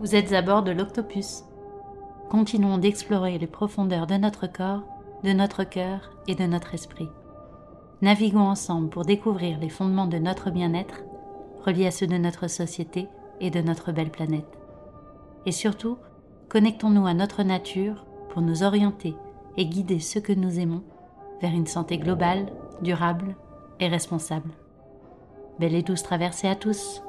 Vous êtes à bord de l'Octopus. Continuons d'explorer les profondeurs de notre corps, de notre cœur et de notre esprit. Naviguons ensemble pour découvrir les fondements de notre bien-être, reliés à ceux de notre société et de notre belle planète. Et surtout, connectons-nous à notre nature pour nous orienter et guider ceux que nous aimons vers une santé globale, durable et responsable. Belle et douce traversée à tous.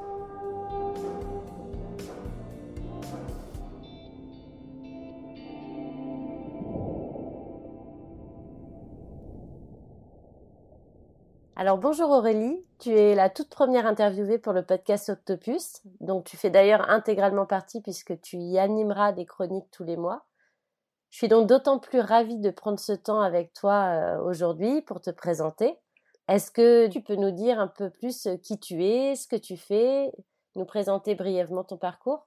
Alors bonjour Aurélie, tu es la toute première interviewée pour le podcast Octopus, donc tu fais d'ailleurs intégralement partie puisque tu y animeras des chroniques tous les mois. Je suis donc d'autant plus ravie de prendre ce temps avec toi euh, aujourd'hui pour te présenter. Est-ce que tu peux nous dire un peu plus euh, qui tu es, ce que tu fais, nous présenter brièvement ton parcours?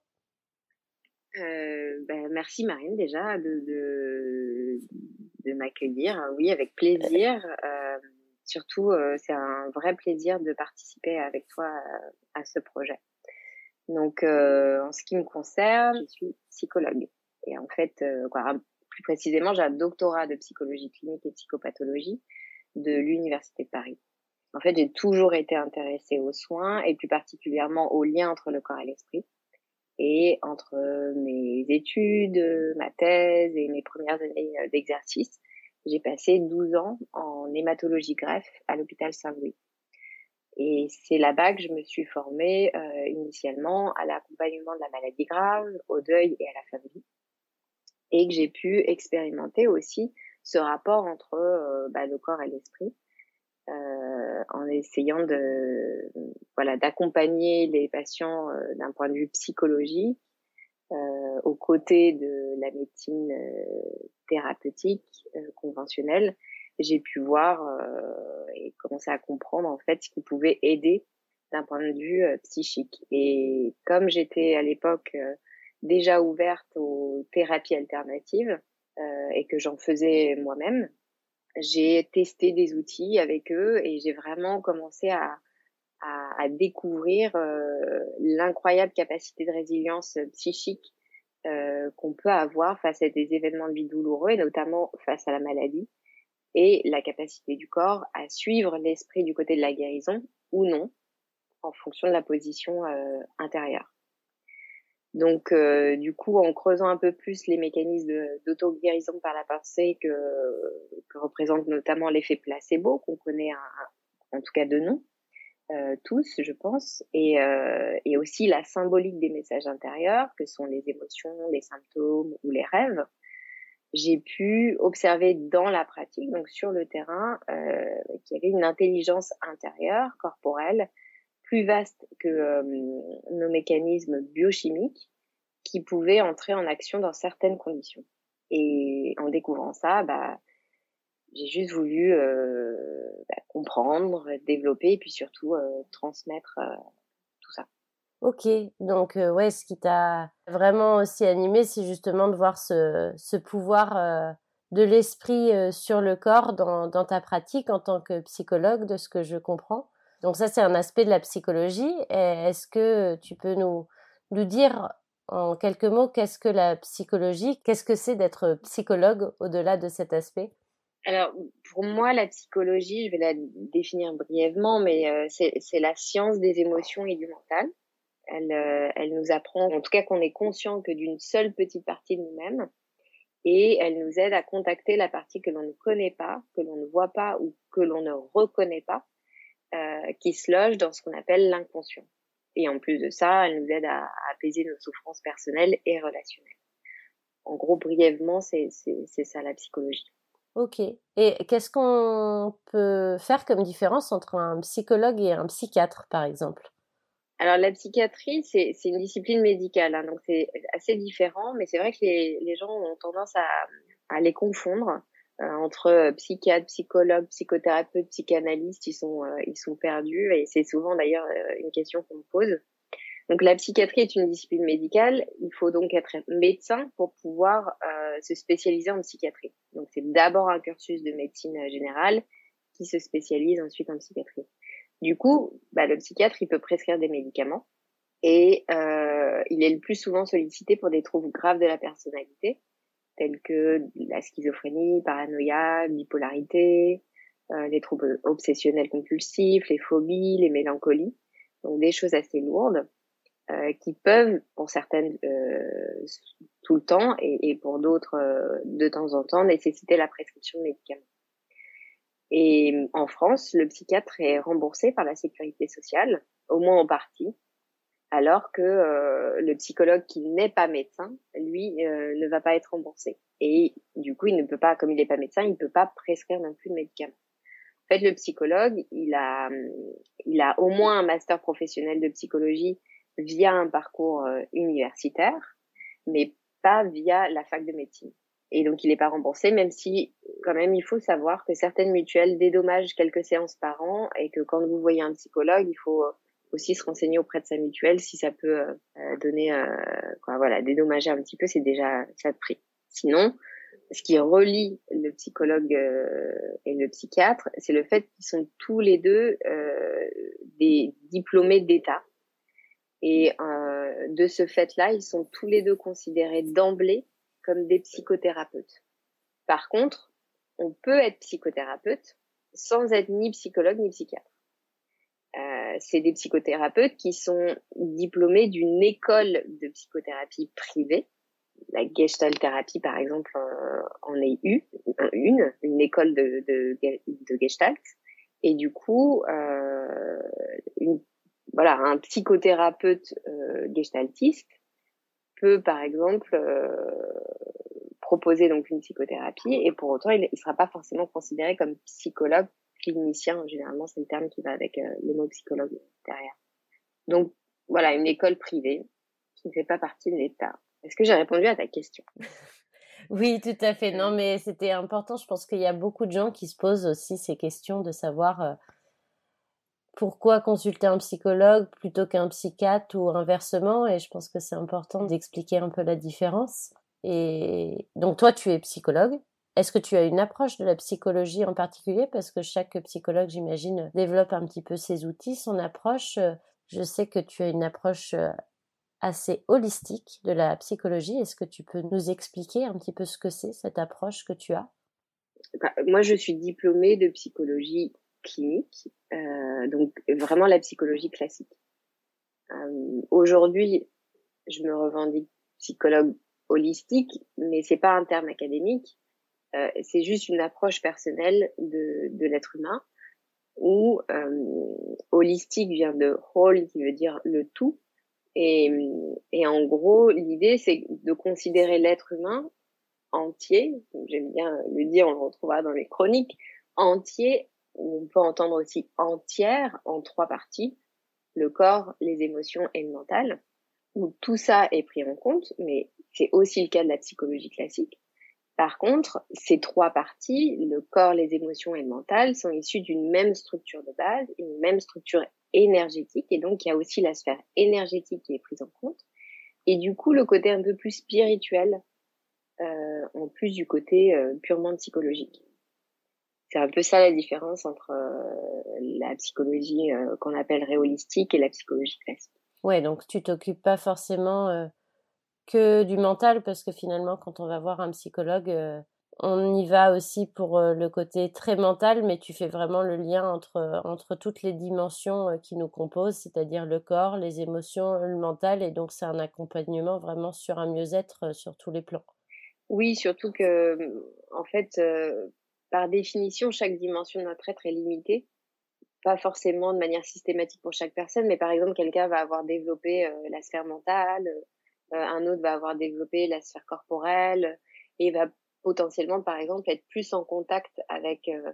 Euh, ben, merci Marine déjà de, de, m'accueillir. Oui, avec plaisir. Surtout, euh, c'est un vrai plaisir de participer avec toi euh, à, ce projet. Donc, euh, en ce qui me concerne, je suis psychologue. Et en fait, quoi, plus précisément, j'ai un doctorat de psychologie clinique et psychopathologie de l'Université de Paris. En fait, j'ai toujours été intéressée aux soins et plus particulièrement au lien entre le corps et l'esprit. Et entre mes études, ma thèse et mes premières années d'exercice, j'ai passé 12 ans en hématologie greffe à l'hôpital Saint-Louis. Et c'est là-bas que je me suis formée euh, initialement à l'accompagnement de la maladie grave, au deuil et à la famille. Et que j'ai pu expérimenter aussi ce rapport entre euh, bah, le corps et l'esprit, euh, en essayant de voilà d'accompagner les patients euh, d'un point de vue psychologique, euh, aux côtés de la médecine euh, thérapeutique euh, conventionnelle, j'ai pu voir et commencer à comprendre en fait ce qui pouvait aider d'un point de vue psychique. Et comme j'étais à l'époque déjà ouverte aux thérapies alternatives et que j'en faisais moi-même, j'ai testé des outils avec eux et j'ai vraiment commencé à, à, découvrir euh, l'incroyable capacité de résilience psychique euh, qu'on peut avoir face à des événements de vie douloureux et notamment face à la maladie et la capacité du corps à suivre l'esprit du côté de la guérison ou non en fonction de la position euh, intérieure. Donc, du coup, en creusant un peu plus les mécanismes d'auto-guérison par la pensée que, que représente notamment l'effet placebo, qu'on connaît en tout cas de nom, euh, tous, je pense, et, euh, et aussi la symbolique des messages intérieurs, que sont les émotions, les symptômes ou les rêves, j'ai pu observer dans la pratique, donc sur le terrain, euh, qu'il y avait une intelligence intérieure, corporelle, plus vaste que euh, nos mécanismes biochimiques, qui pouvaient entrer en action dans certaines conditions. Et en découvrant ça, bah, j'ai juste voulu euh, bah, comprendre, développer et puis surtout euh, transmettre euh, tout ça. Ok, donc ouais, ce qui t'a vraiment aussi animé, c'est justement de voir ce, pouvoir de l'esprit sur le corps dans, dans, ta pratique en tant que psychologue, de ce que je comprends. Donc ça, c'est un aspect de la psychologie. Est-ce que tu peux nous, nous dire en quelques mots qu'est-ce que la psychologie? Qu'est-ce que c'est d'être psychologue au-delà de cet aspect? Alors, pour moi, la psychologie, je vais la définir brièvement, mais euh, c'est la science des émotions et du mental. Elle, euh, elle nous apprend, en tout cas, qu'on est conscient que d'une seule petite partie de nous-mêmes, et elle nous aide à contacter la partie que l'on ne connaît pas, que l'on ne voit pas ou que l'on ne reconnaît pas, euh, qui se loge dans ce qu'on appelle l'inconscient. Et en plus de ça, elle nous aide à, à apaiser nos souffrances personnelles et relationnelles. En gros, brièvement, c'est ça la psychologie. Ok. Et qu'est-ce qu'on peut faire comme différence entre un psychologue et un psychiatre, par exemple? Alors, la psychiatrie, c'est une discipline médicale, hein, donc c'est assez différent, mais c'est vrai que les, gens ont tendance à, à les confondre euh, entre psychiatre, psychologue, psychothérapeute, psychanalyste. Ils sont, euh, ils sont perdus et c'est souvent d'ailleurs euh, une question qu'on me pose. Donc la psychiatrie est une discipline médicale. Il faut donc être médecin pour pouvoir euh, se spécialiser en psychiatrie. Donc c'est d'abord un cursus de médecine générale qui se spécialise ensuite en psychiatrie. Du coup, bah, le psychiatre il peut prescrire des médicaments Et euh, il est le plus souvent sollicité pour des troubles graves de la personnalité, tels que la schizophrénie, paranoïa, bipolarité, euh, les troubles obsessionnels compulsifs, les phobies, les mélancolies. Donc des choses assez lourdes euh, qui peuvent, pour certaines, euh, tout le temps et, et pour d'autres, euh, de temps en temps, nécessiter la prescription de médicaments. Et en France, le psychiatre est remboursé par la sécurité sociale, au moins en partie, alors que euh, le psychologue qui n'est pas médecin, lui, euh, ne va pas être remboursé. Et du coup, il ne peut pas, comme il n'est pas médecin, il ne peut pas prescrire non plus de médicaments. En fait, le psychologue, il a, il a au moins un master professionnel de psychologie via un parcours euh, universitaire, mais pas via la fac de médecine. Et donc, il n'est pas remboursé, même si, quand même, il faut savoir que certaines mutuelles dédommagent quelques séances par an et que quand vous voyez un psychologue, il faut aussi se renseigner auprès de sa mutuelle si ça peut euh, euh, donner, euh, quoi, voilà, dédommager un petit peu, c'est déjà ça de prix. Sinon, ce qui relie le psychologue et le psychiatre, c'est le fait qu'ils sont tous les deux des diplômés d'État. Et de ce fait-là, ils sont tous les deux considérés d'emblée comme des psychothérapeutes. Par contre, on peut être psychothérapeute sans être ni psychologue ni psychiatre. Euh, c'est des psychothérapeutes qui sont diplômés d'une école de psychothérapie privée. La Gestalt thérapie, par exemple, en, est une, une école de, de, de Gestalt. Et du coup, euh, une, voilà, un psychothérapeute euh, gestaltiste peut, par exemple, euh, proposer donc une psychothérapie et pour autant, il ne sera pas forcément considéré comme psychologue clinicien, généralement c'est le terme qui va avec euh, le mot psychologue derrière. Donc voilà, une école privée qui ne fait pas partie de l'État. Est-ce que j'ai répondu à ta question? Oui, tout à fait. Non, mais c'était important. Je pense qu'il y a beaucoup de gens qui se posent aussi ces questions de savoir euh, pourquoi consulter un psychologue plutôt qu'un psychiatre ou inversement. Et je pense que c'est important d'expliquer un peu la différence. Et donc toi, tu es psychologue. Est-ce que tu as une approche de la psychologie en particulier? Parce que chaque psychologue, j'imagine, développe un petit peu ses outils, son approche. Je sais que tu as une approche euh, assez holistique de la psychologie. Est-ce que tu peux nous expliquer un petit peu ce que c'est, cette approche que tu as? Bah, Moi, je suis diplômée de psychologie clinique, euh, donc vraiment la psychologie classique. Euh, Aujourd'hui, je me revendique psychologue holistique, mais c'est pas un terme académique. Euh, c'est juste une approche personnelle de, l'être humain où holistique vient de whole qui veut dire le tout et, et en gros l'idée c'est de considérer l'être humain entier j'aime bien le dire on le retrouvera dans les chroniques entier on peut entendre aussi entière en trois parties le corps les émotions et le mental où tout ça est pris en compte mais c'est aussi le cas de la psychologie classique par contre, ces trois parties, le corps, les émotions et le mental, sont issues d'une même structure de base, une même structure énergétique, et donc il y a aussi la sphère énergétique qui est prise en compte, et du coup le côté un peu plus spirituel, euh, en plus du côté euh, purement psychologique. C'est un peu ça la différence entre euh, la psychologie euh, qu'on appelle holistique et la psychologie classique. Ouais, donc tu t'occupes pas forcément euh, que du mental parce que finalement quand on va voir un psychologue on y va aussi pour le côté très mental mais tu fais vraiment le lien entre entre toutes les dimensions qui nous composent c'est-à-dire le corps les émotions le mental et donc c'est un accompagnement vraiment sur un mieux-être sur tous les plans oui surtout que en fait par définition chaque dimension de notre être est limitée pas forcément de manière systématique pour chaque personne mais par exemple quelqu'un va avoir développé la sphère mentale euh, un autre va avoir développé la sphère corporelle et va potentiellement, par exemple, être plus en contact avec euh,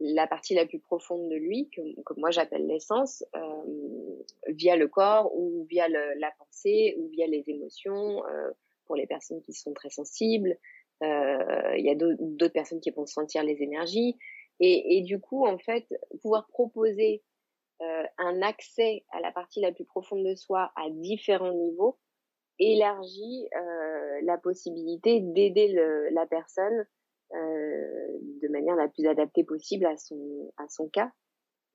la partie la plus profonde de lui, que, moi j'appelle l'essence, euh, via le corps ou via la pensée ou via les émotions, pour les personnes qui sont très sensibles. Il y a d'autres personnes qui vont sentir les énergies. Et, et, du coup, en fait, pouvoir proposer un accès à la partie la plus profonde de soi à différents niveaux, élargit euh, la possibilité d'aider la personne euh, de manière la plus adaptée possible à son à son cas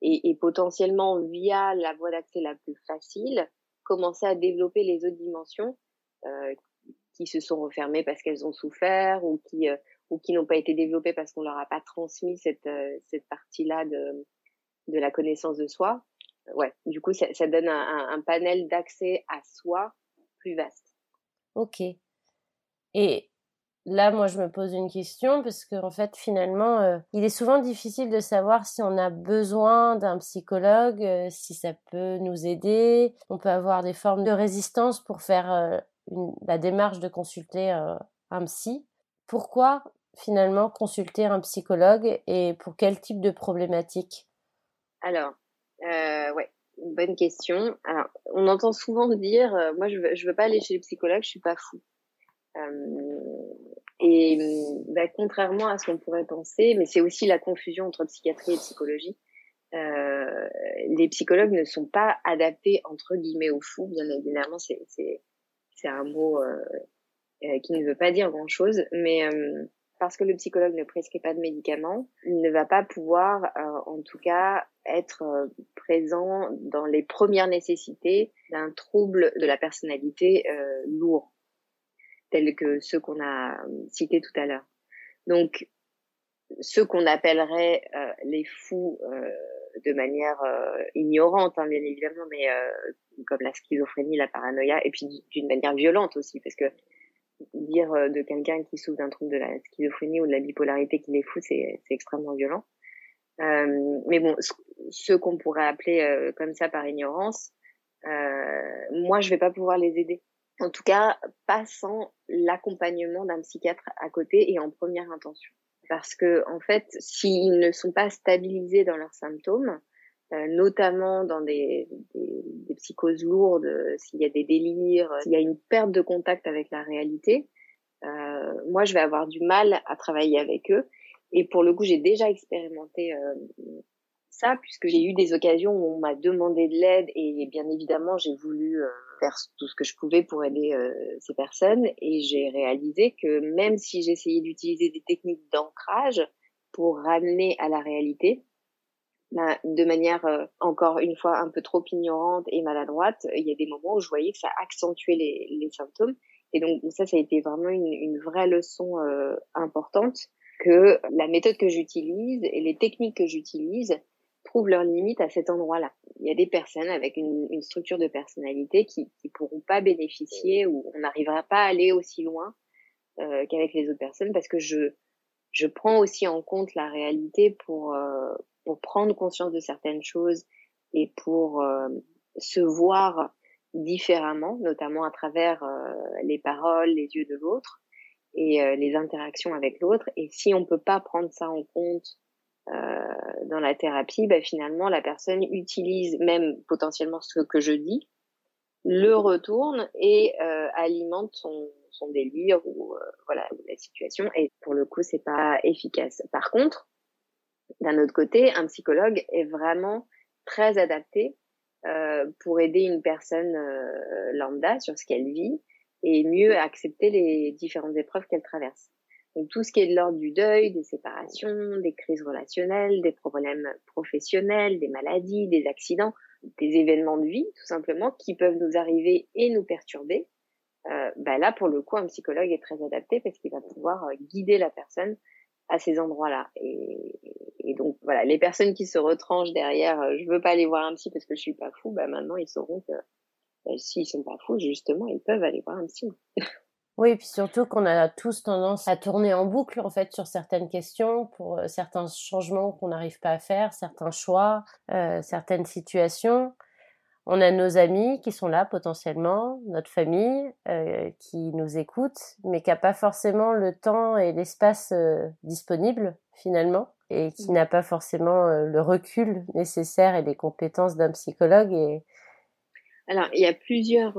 et, et potentiellement via la voie d'accès la plus facile commencer à développer les autres dimensions qui se sont refermées parce qu'elles ont souffert ou qui ou qui n'ont pas été développées parce qu'on leur a pas transmis cette cette partie-là de de la connaissance de soi. Ouais, du coup, ça, donne un, panel d'accès à soi plus vaste. Ok. Et là, moi, je me pose une question parce qu'en en fait, finalement, euh, il est souvent difficile de savoir si on a besoin d'un psychologue, euh, si ça peut nous aider. On peut avoir des formes de résistance pour faire euh, la démarche de consulter un psy. Pourquoi finalement consulter un psychologue et pour quel type de problématique? Alors, ouais, bonne question. Alors, on entend souvent dire, moi, je veux, je veux pas aller chez le psychologue, je suis pas fou. Euh, et bah, contrairement à ce qu'on pourrait penser, mais c'est aussi la confusion entre psychiatrie et psychologie, euh, les psychologues ne sont pas adaptés entre guillemets aux fous. Bien évidemment, c'est c'est un mot euh, euh qui ne veut pas dire grand chose, mais euh, parce que le psychologue ne prescrit pas de médicaments, il ne va pas pouvoir, en tout cas, être présent dans les premières nécessités d'un trouble de la personnalité lourd tels que ceux qu'on a cités tout à l'heure. Donc, ceux qu'on appellerait les fous de manière euh, ignorante, hein, bien évidemment, mais comme la schizophrénie, la paranoïa, et puis d'une manière violente aussi, parce que dire de quelqu'un qui souffre d'un trouble de la schizophrénie ou de la bipolarité qu'il est fou, c'est extrêmement violent. mais bon, ceux qu'on pourrait appeler comme ça par ignorance, moi, je vais pas pouvoir les aider en tout cas, pas sans l'accompagnement d'un psychiatre à côté et en première intention. Parce que, en fait, s'ils ne sont pas stabilisés dans leurs symptômes, euh, notamment dans des, des, des, psychoses lourdes, s'il y a des délires, s'il y a une perte de contact avec la réalité, euh, moi, je vais avoir du mal à travailler avec eux. Et pour le coup, j'ai déjà expérimenté euh, ça puisque j'ai eu des occasions où on m'a demandé de l'aide et bien évidemment j'ai voulu euh, faire tout ce que je pouvais pour aider euh, ces personnes et j'ai réalisé que même si j'essayais d'utiliser des techniques d'ancrage pour ramener à la réalité, bah, de manière euh, encore une fois un peu trop ignorante et maladroite, il y a des moments où je voyais que ça accentuait les, symptômes. Et donc ça ça a été vraiment une vraie leçon importante que la méthode que j'utilise et les techniques que j'utilise trouvent leurs limites à cet endroit-là. Il y a des personnes avec une, une structure de personnalité qui ne pourront pas bénéficier ou on n'arrivera pas à aller aussi loin euh, qu'avec les autres personnes parce que je, je prends aussi en compte la réalité pour, euh, pour prendre conscience de certaines choses et pour euh, se voir différemment, notamment à travers euh, les paroles, les yeux de l'autre et euh, les interactions avec l'autre. Et si on peut pas prendre ça en compte dans la thérapie, bah, finalement, la personne utilise même potentiellement ce que je dis, le retourne et euh, alimente son, son délire ou euh, voilà la situation. Et pour le coup, c'est pas efficace. Par contre, d'un autre côté, un psychologue est vraiment très adapté euh, pour aider une personne euh, lambda sur ce qu'elle vit et mieux accepter les différentes épreuves qu'elle traverse. Donc tout ce qui est de l'ordre du deuil, des séparations, des crises relationnelles, des problèmes professionnels, des maladies, des accidents, des événements de vie tout simplement qui peuvent nous arriver et nous perturber. Euh, bah là pour le coup un psychologue est très adapté parce qu'il va pouvoir euh, guider la personne à ces endroits-là. Et, et, donc voilà, les personnes qui se retranchent derrière, euh, je veux pas aller voir un psy parce que je suis pas fou, bah maintenant ils sauront que bah, s'ils sont pas fous justement ils peuvent aller voir un psy. Oui, et puis surtout qu'on a tous tendance à tourner en boucle en fait sur certaines questions, pour euh, certains changements qu'on n'arrive pas à faire, certains choix, euh, certaines situations. On a nos amis qui sont là potentiellement, notre famille euh, qui nous écoute, mais qui n'a pas forcément le temps et l'espace euh, disponible finalement, et qui n'a pas forcément le recul nécessaire et les compétences d'un psychologue. Et... Alors, il y a plusieurs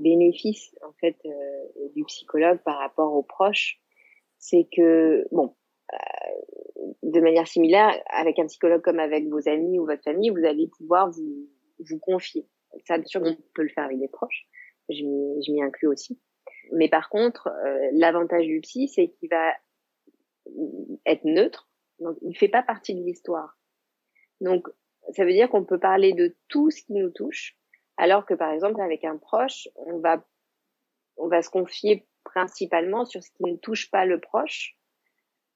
bénéfice en fait euh, du psychologue par rapport aux proches, c'est que bon, euh, de manière similaire, avec un psychologue comme avec vos amis ou votre famille, vous allez pouvoir vous vous confier. Ça, bien sûr, on peut le faire avec des proches. Je m'y inclus aussi. Mais par contre, euh, l'avantage du psy, c'est qu'il va être neutre. Donc, il fait pas partie de l'histoire. Donc, ça veut dire qu'on peut parler de tout ce qui nous touche Alors que par exemple avec un proche, on va on va se confier principalement sur ce qui ne touche pas le proche,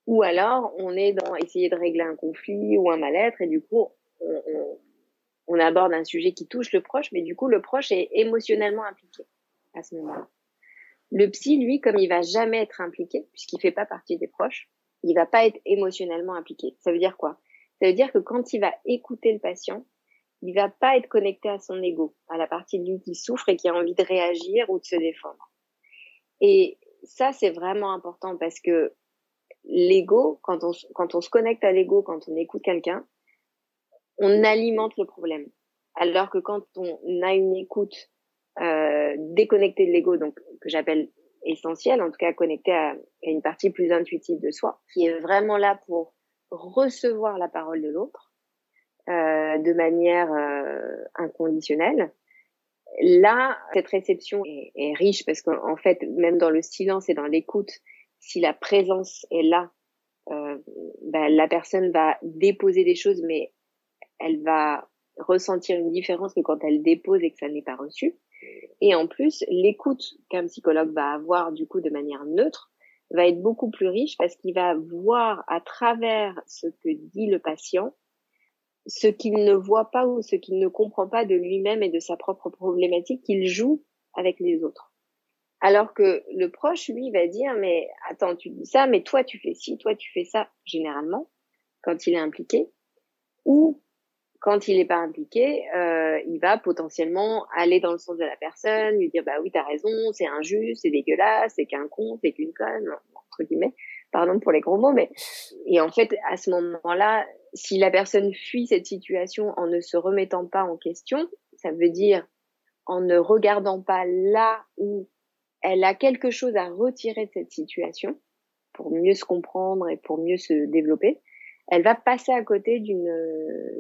ou alors on est dans essayer de régler un conflit ou un mal-être et du coup on, on, on aborde un sujet qui touche le proche, mais du coup le proche est émotionnellement impliqué à ce moment-là. Le psy, lui, comme il va jamais être impliqué, puisqu'il fait pas partie des proches, il va pas être émotionnellement impliqué. Ça veut dire quoi? Ça veut dire que quand il va écouter le patient, il va pas être connecté à son ego, à la partie de lui qui souffre et qui a envie de réagir ou de se défendre. Et ça, c'est vraiment important parce que l'ego, quand on, se connecte à l'ego, quand on écoute quelqu'un, on alimente le problème. Alors que quand on a une écoute euh, déconnecté de l'ego, donc que j'appelle essentiel, en tout cas connecté à, une partie plus intuitive de soi, qui est vraiment là pour recevoir la parole de l'autre de manière euh, inconditionnelle. Là, cette réception est, est riche parce qu'en fait, même dans le silence et dans l'écoute, si la présence est là, euh, ben, la personne va déposer des choses, mais elle va ressentir une différence que quand elle dépose et que ça n'est pas reçu. Et en plus, l'écoute qu'un psychologue va avoir du coup de manière neutre va être beaucoup plus riche parce qu'il va voir à travers ce que dit le patient ce qu'il ne voit pas ou ce qu'il ne comprend pas de lui-même et de sa propre problématique qu'il joue avec les autres. Alors que le proche, lui, va dire, mais attends, tu dis ça, mais toi, tu fais ci, toi, tu fais ça, généralement, quand il est impliqué. Ou quand il n'est pas impliqué, euh, il va potentiellement aller dans le sens de la personne, lui dire bah oui t'as raison, c'est injuste, c'est dégueulasse, c'est qu'un con, c'est qu'une conne entre guillemets, pardon pour les gros mots, mais et en fait à ce moment-là, si la personne fuit cette situation en ne se remettant pas en question, ça veut dire en ne regardant pas là où elle a quelque chose à retirer de cette situation pour mieux se comprendre et pour mieux se développer elle va passer à côté d'une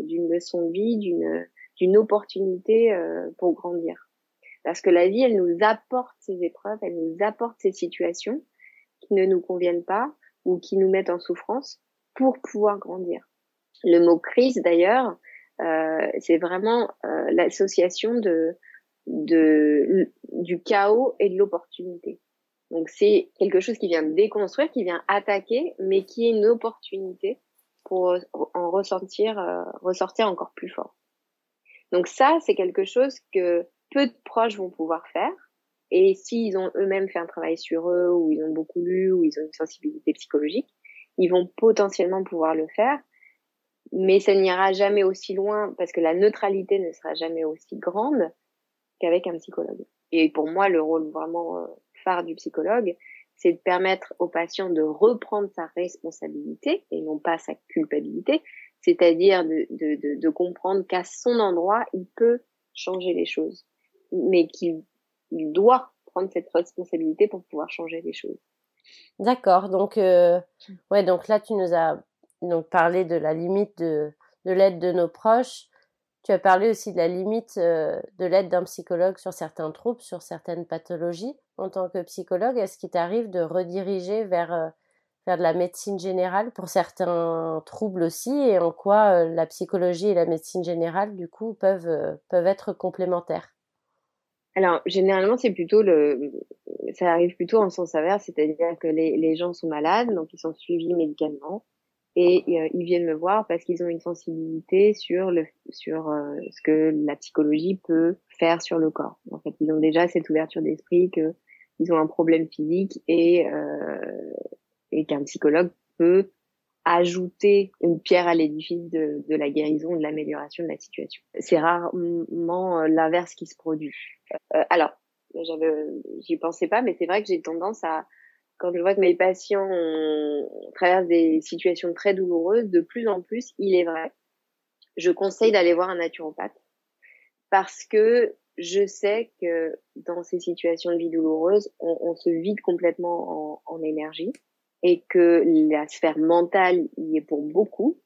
d'une leçon de vie, d'une d'une opportunité euh, pour grandir. Parce que la vie, elle nous apporte ces épreuves, elle nous apporte ces situations qui ne nous conviennent pas ou qui nous mettent en souffrance pour pouvoir grandir. Le mot crise, d'ailleurs, euh, c'est vraiment euh, l'association de, de du chaos et de l'opportunité. Donc c'est quelque chose qui vient déconstruire, qui vient attaquer, mais qui est une opportunité pour en ressentir, euh, ressortir encore plus fort. Donc ça, c'est quelque chose que peu de proches vont pouvoir faire. Et s'ils ont eux-mêmes fait un travail sur eux, ou ils ont beaucoup lu, ou ils ont une sensibilité psychologique, ils vont potentiellement pouvoir le faire. Mais ça n'ira jamais aussi loin parce que la neutralité ne sera jamais aussi grande qu'avec un psychologue. Et pour moi, le rôle vraiment euh, phare du psychologue, c'est de permettre au patient de reprendre sa responsabilité et non pas sa culpabilité, c'est-à-dire de, de, de, comprendre qu'à son endroit, il peut changer les choses, mais qu'il il doit prendre cette responsabilité pour pouvoir changer les choses. D'accord, donc euh, ouais, donc là tu nous as donc parlé de la limite de, de l'aide de nos proches. Tu as parlé aussi de la limite euh, de l'aide d'un psychologue sur certains troubles, sur certaines pathologies en tant que psychologue, est-ce qu'il t'arrive de rediriger vers, euh, vers de la médecine générale pour certains troubles aussi? Et en quoi la psychologie et la médecine générale, du coup, peuvent, peuvent être complémentaires? Alors, généralement, c'est plutôt le, ça arrive plutôt en sens inverse, c'est-à-dire que les, les gens sont malades, donc ils sont suivis médicalement, et ils viennent me voir parce qu'ils ont une sensibilité sur le, sur ce que la psychologie peut faire sur le corps. En fait, ils ont déjà cette ouverture d'esprit que ils ont un problème physique et, euh, et qu'un psychologue peut ajouter une pierre à l'édifice de, de, la guérison, de l'amélioration de la situation. C'est rarement euh, l'inverse qui se produit. Euh, alors, j'y pensais pas, mais c'est vrai que j'ai tendance à, quand je vois que mes patients traversent des situations très douloureuses, de plus en plus, il est vrai, je conseille d'aller voir un naturopathe parce que je sais que dans ces situations de vie douloureuses, on, on se vide complètement en, en, énergie et que la sphère mentale y est pour beaucoup,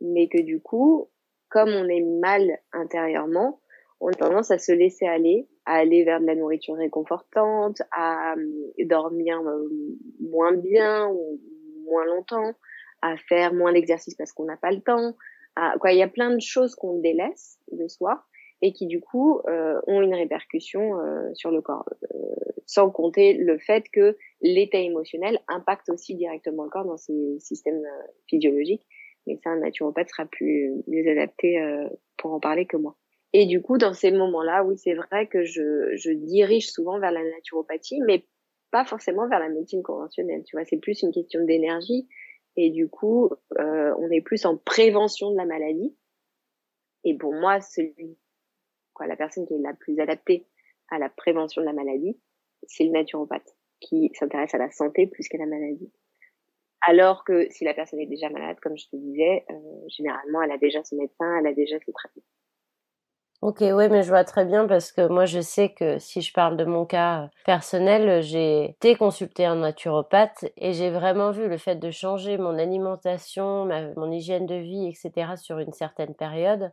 mais que du coup, comme on est mal intérieurement, on a tendance à se laisser aller, à aller vers de la nourriture réconfortante, à euh, dormir euh, moins bien ou moins longtemps, à faire moins d'exercice parce qu'on n'a pas le temps. Quoi, il y a plein de choses qu'on délaisse de soi et qui du coup euh, ont une répercussion euh, sur le corps, euh, sans compter le fait que l'état émotionnel impacte aussi directement le corps dans ses systèmes physiologiques. Mais ça, un naturopathe sera plus mieux adapté pour en parler que moi. Et du coup, dans ces moments-là, oui, c'est vrai que je, je dirige souvent vers la naturopathie, mais pas forcément vers la médecine conventionnelle. Tu vois, c'est plus une question d'énergie. Et du coup, on est plus en prévention de la maladie. Et pour moi, celui la personne qui est la plus adaptée à la prévention de la maladie, c'est le naturopathe qui s'intéresse à la santé plus qu'à la maladie. Alors que si la personne est déjà malade, comme je te disais, euh, généralement, elle a déjà son médecin, elle a déjà ses traitements. Ok, oui, mais je vois très bien parce que moi, je sais que si je parle de mon cas personnel, j'ai été consulter un naturopathe et j'ai vraiment vu le fait de changer mon alimentation, mon hygiène de vie, etc. sur une certaine période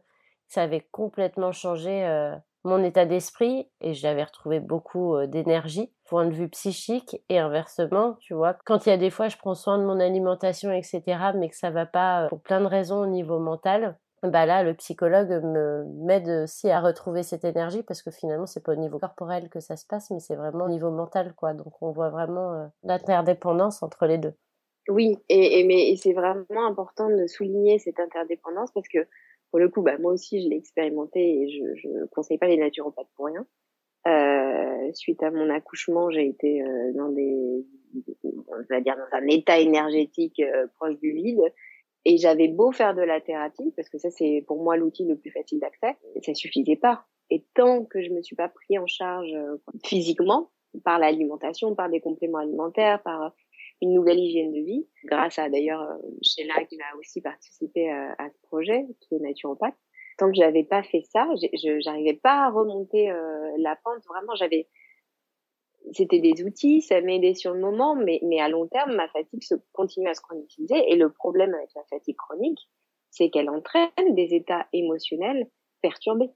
ça avait complètement changé euh, mon état d'esprit et j'avais retrouvé beaucoup euh, d'énergie, point de vue psychique et inversement, tu vois. Quand il y a des fois, je prends soin de mon alimentation, etc., mais que ça va pas euh, pour plein de raisons au niveau mental, bah là, le psychologue me m'aide aussi à retrouver cette énergie parce que finalement, c'est pas au niveau corporel que ça se passe, mais c'est vraiment au niveau mental, quoi. Donc, on voit vraiment l'interdépendance entre les deux. Oui, et, mais et c'est vraiment important de souligner cette interdépendance parce que pour le coup, bah, moi aussi, je l'ai expérimenté et je ne conseille pas les naturopathes pour rien. Euh, suite à mon accouchement, j'ai été euh, dans des, on va dire dans un état énergétique euh, proche du vide, et j'avais beau faire de la thérapie, parce que ça c'est pour moi l'outil le plus facile d'accès, ça suffisait pas. Et tant que je me suis pas pris en charge euh, physiquement par l'alimentation, par des compléments alimentaires, par une nouvelle hygiène de vie, grâce à d'ailleurs euh, Sheila qui a aussi participé à, à, ce projet, qui est naturopathe. Tant que j'avais pas fait ça, je j'arrivais pas à remonter euh, la pente. Vraiment, j'avais, c'était des outils, ça m'aidait sur le moment, mais mais à long terme, ma fatigue se continue à se chroniquiser. Et le problème avec la fatigue chronique, c'est qu'elle entraîne des états émotionnels perturbés.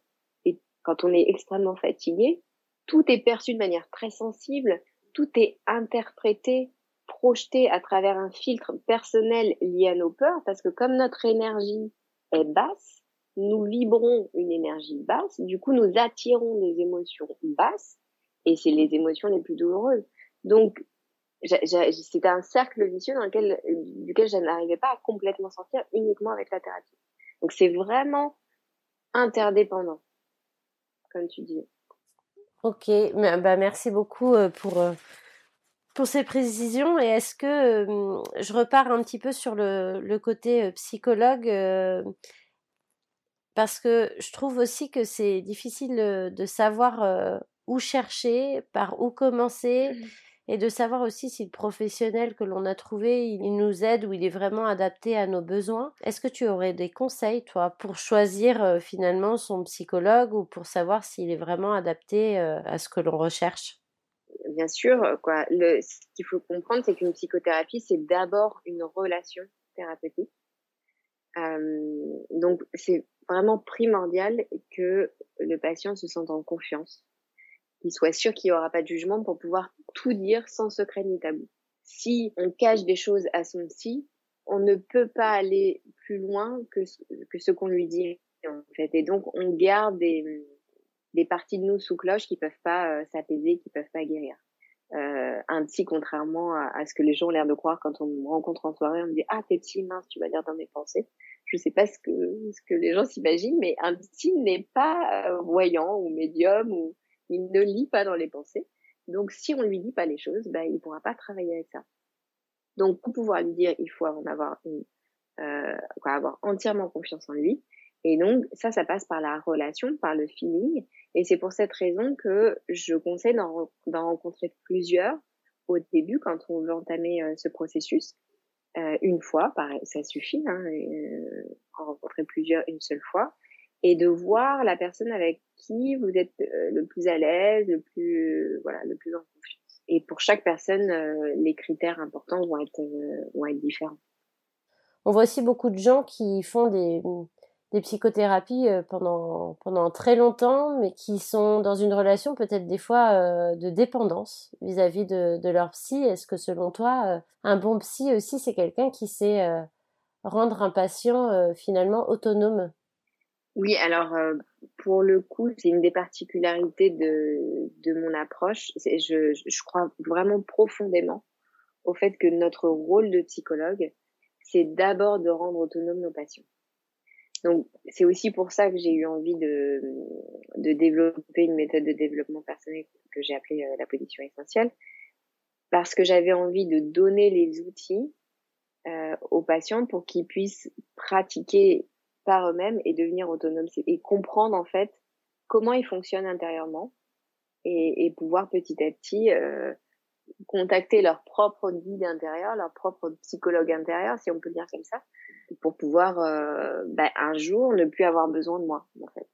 Et quand on est extrêmement fatigué, tout est perçu de manière très sensible, tout est interprété projeté à travers un filtre personnel lié à nos peurs, parce que comme notre énergie est basse, nous vibrons une énergie basse, du coup nous attirons des émotions basses, et c'est les émotions les plus douloureuses. Donc c'était un cercle vicieux dans lequel, duquel je n'arrivais pas à complètement sortir uniquement avec la thérapie. Donc c'est vraiment interdépendant, comme tu dis. Ok, bah merci beaucoup euh, pour euh, pour ces précisions. Et est-ce que je repars un petit peu sur le, le côté psychologue parce que je trouve aussi que c'est difficile de savoir où chercher, par où commencer, mmh. et de savoir aussi si le professionnel que l'on a trouvé, il nous aide ou il est vraiment adapté à nos besoins. Est-ce que tu aurais des conseils, toi, pour choisir finalement son psychologue ou pour savoir s'il est vraiment adapté à ce que l'on recherche? Bien sûr, euh, quoi. Le, ce qu'il faut comprendre, c'est qu'une psychothérapie, c'est d'abord une relation thérapeutique. Euh, donc, c'est vraiment primordial que le patient se sente en confiance, qu'il soit sûr qu'il n'y aura pas de jugement pour pouvoir tout dire sans secret ni tabou. Si on cache des choses à son psy, on ne peut pas aller plus loin que, ce qu'on lui dit en fait. Et donc, on garde des, des parties de nous sous cloche qui peuvent pas euh, s'apaiser, qui peuvent pas guérir. Euh, un psy, contrairement à, ce que les gens ont l'air de croire quand on me rencontre en soirée, on me dit ah t'es psy mince, tu vas lire dans mes pensées. Je sais pas ce que ce que les gens s'imaginent, mais un psy n'est pas euh, voyant ou médium ou il ne lit pas dans les pensées. Donc si on lui dit pas les choses, ben il pourra pas travailler avec ça. Donc pour pouvoir lui dire, il faut en avoir une, euh, avoir entièrement confiance en lui et donc, ça, ça passe par la relation, par le feeling. Et c'est pour cette raison que je conseille d'en rencontrer plusieurs au début quand on veut entamer euh, ce processus. Euh, une fois, pareil, ça suffit, hein, euh, en rencontrer plusieurs une seule fois. Et de voir la personne avec qui vous êtes euh, le plus à l'aise, le plus, voilà, le plus en confiance. Et pour chaque personne, les critères importants vont être, vont être différents. On voit aussi beaucoup de gens qui font des, des psychothérapies euh, pendant, pendant très longtemps, mais qui sont dans une relation peut-être des fois euh, de dépendance vis-à-vis de, de, leur psy. Est-ce que selon toi, euh, un bon psy aussi, c'est quelqu'un qui sait rendre un patient finalement autonome? Oui, alors pour le coup, c'est une des particularités de, de mon approche. Je, je crois vraiment profondément au fait que notre rôle de psychologue, c'est d'abord de rendre autonomes nos patients. Donc, c'est aussi pour ça que j'ai eu envie de, de développer une méthode de développement personnel que j'ai appelée euh, la position essentielle, parce que j'avais envie de donner les outils euh, aux patients pour qu'ils puissent pratiquer par eux-mêmes et devenir autonomes et comprendre en fait comment ils fonctionnent intérieurement et, et pouvoir petit à petit euh, contacter leur propre guide intérieur, leur propre psychologue intérieur, si on peut dire comme ça, pour pouvoir euh, bah, un jour ne plus avoir besoin de moi, en fait.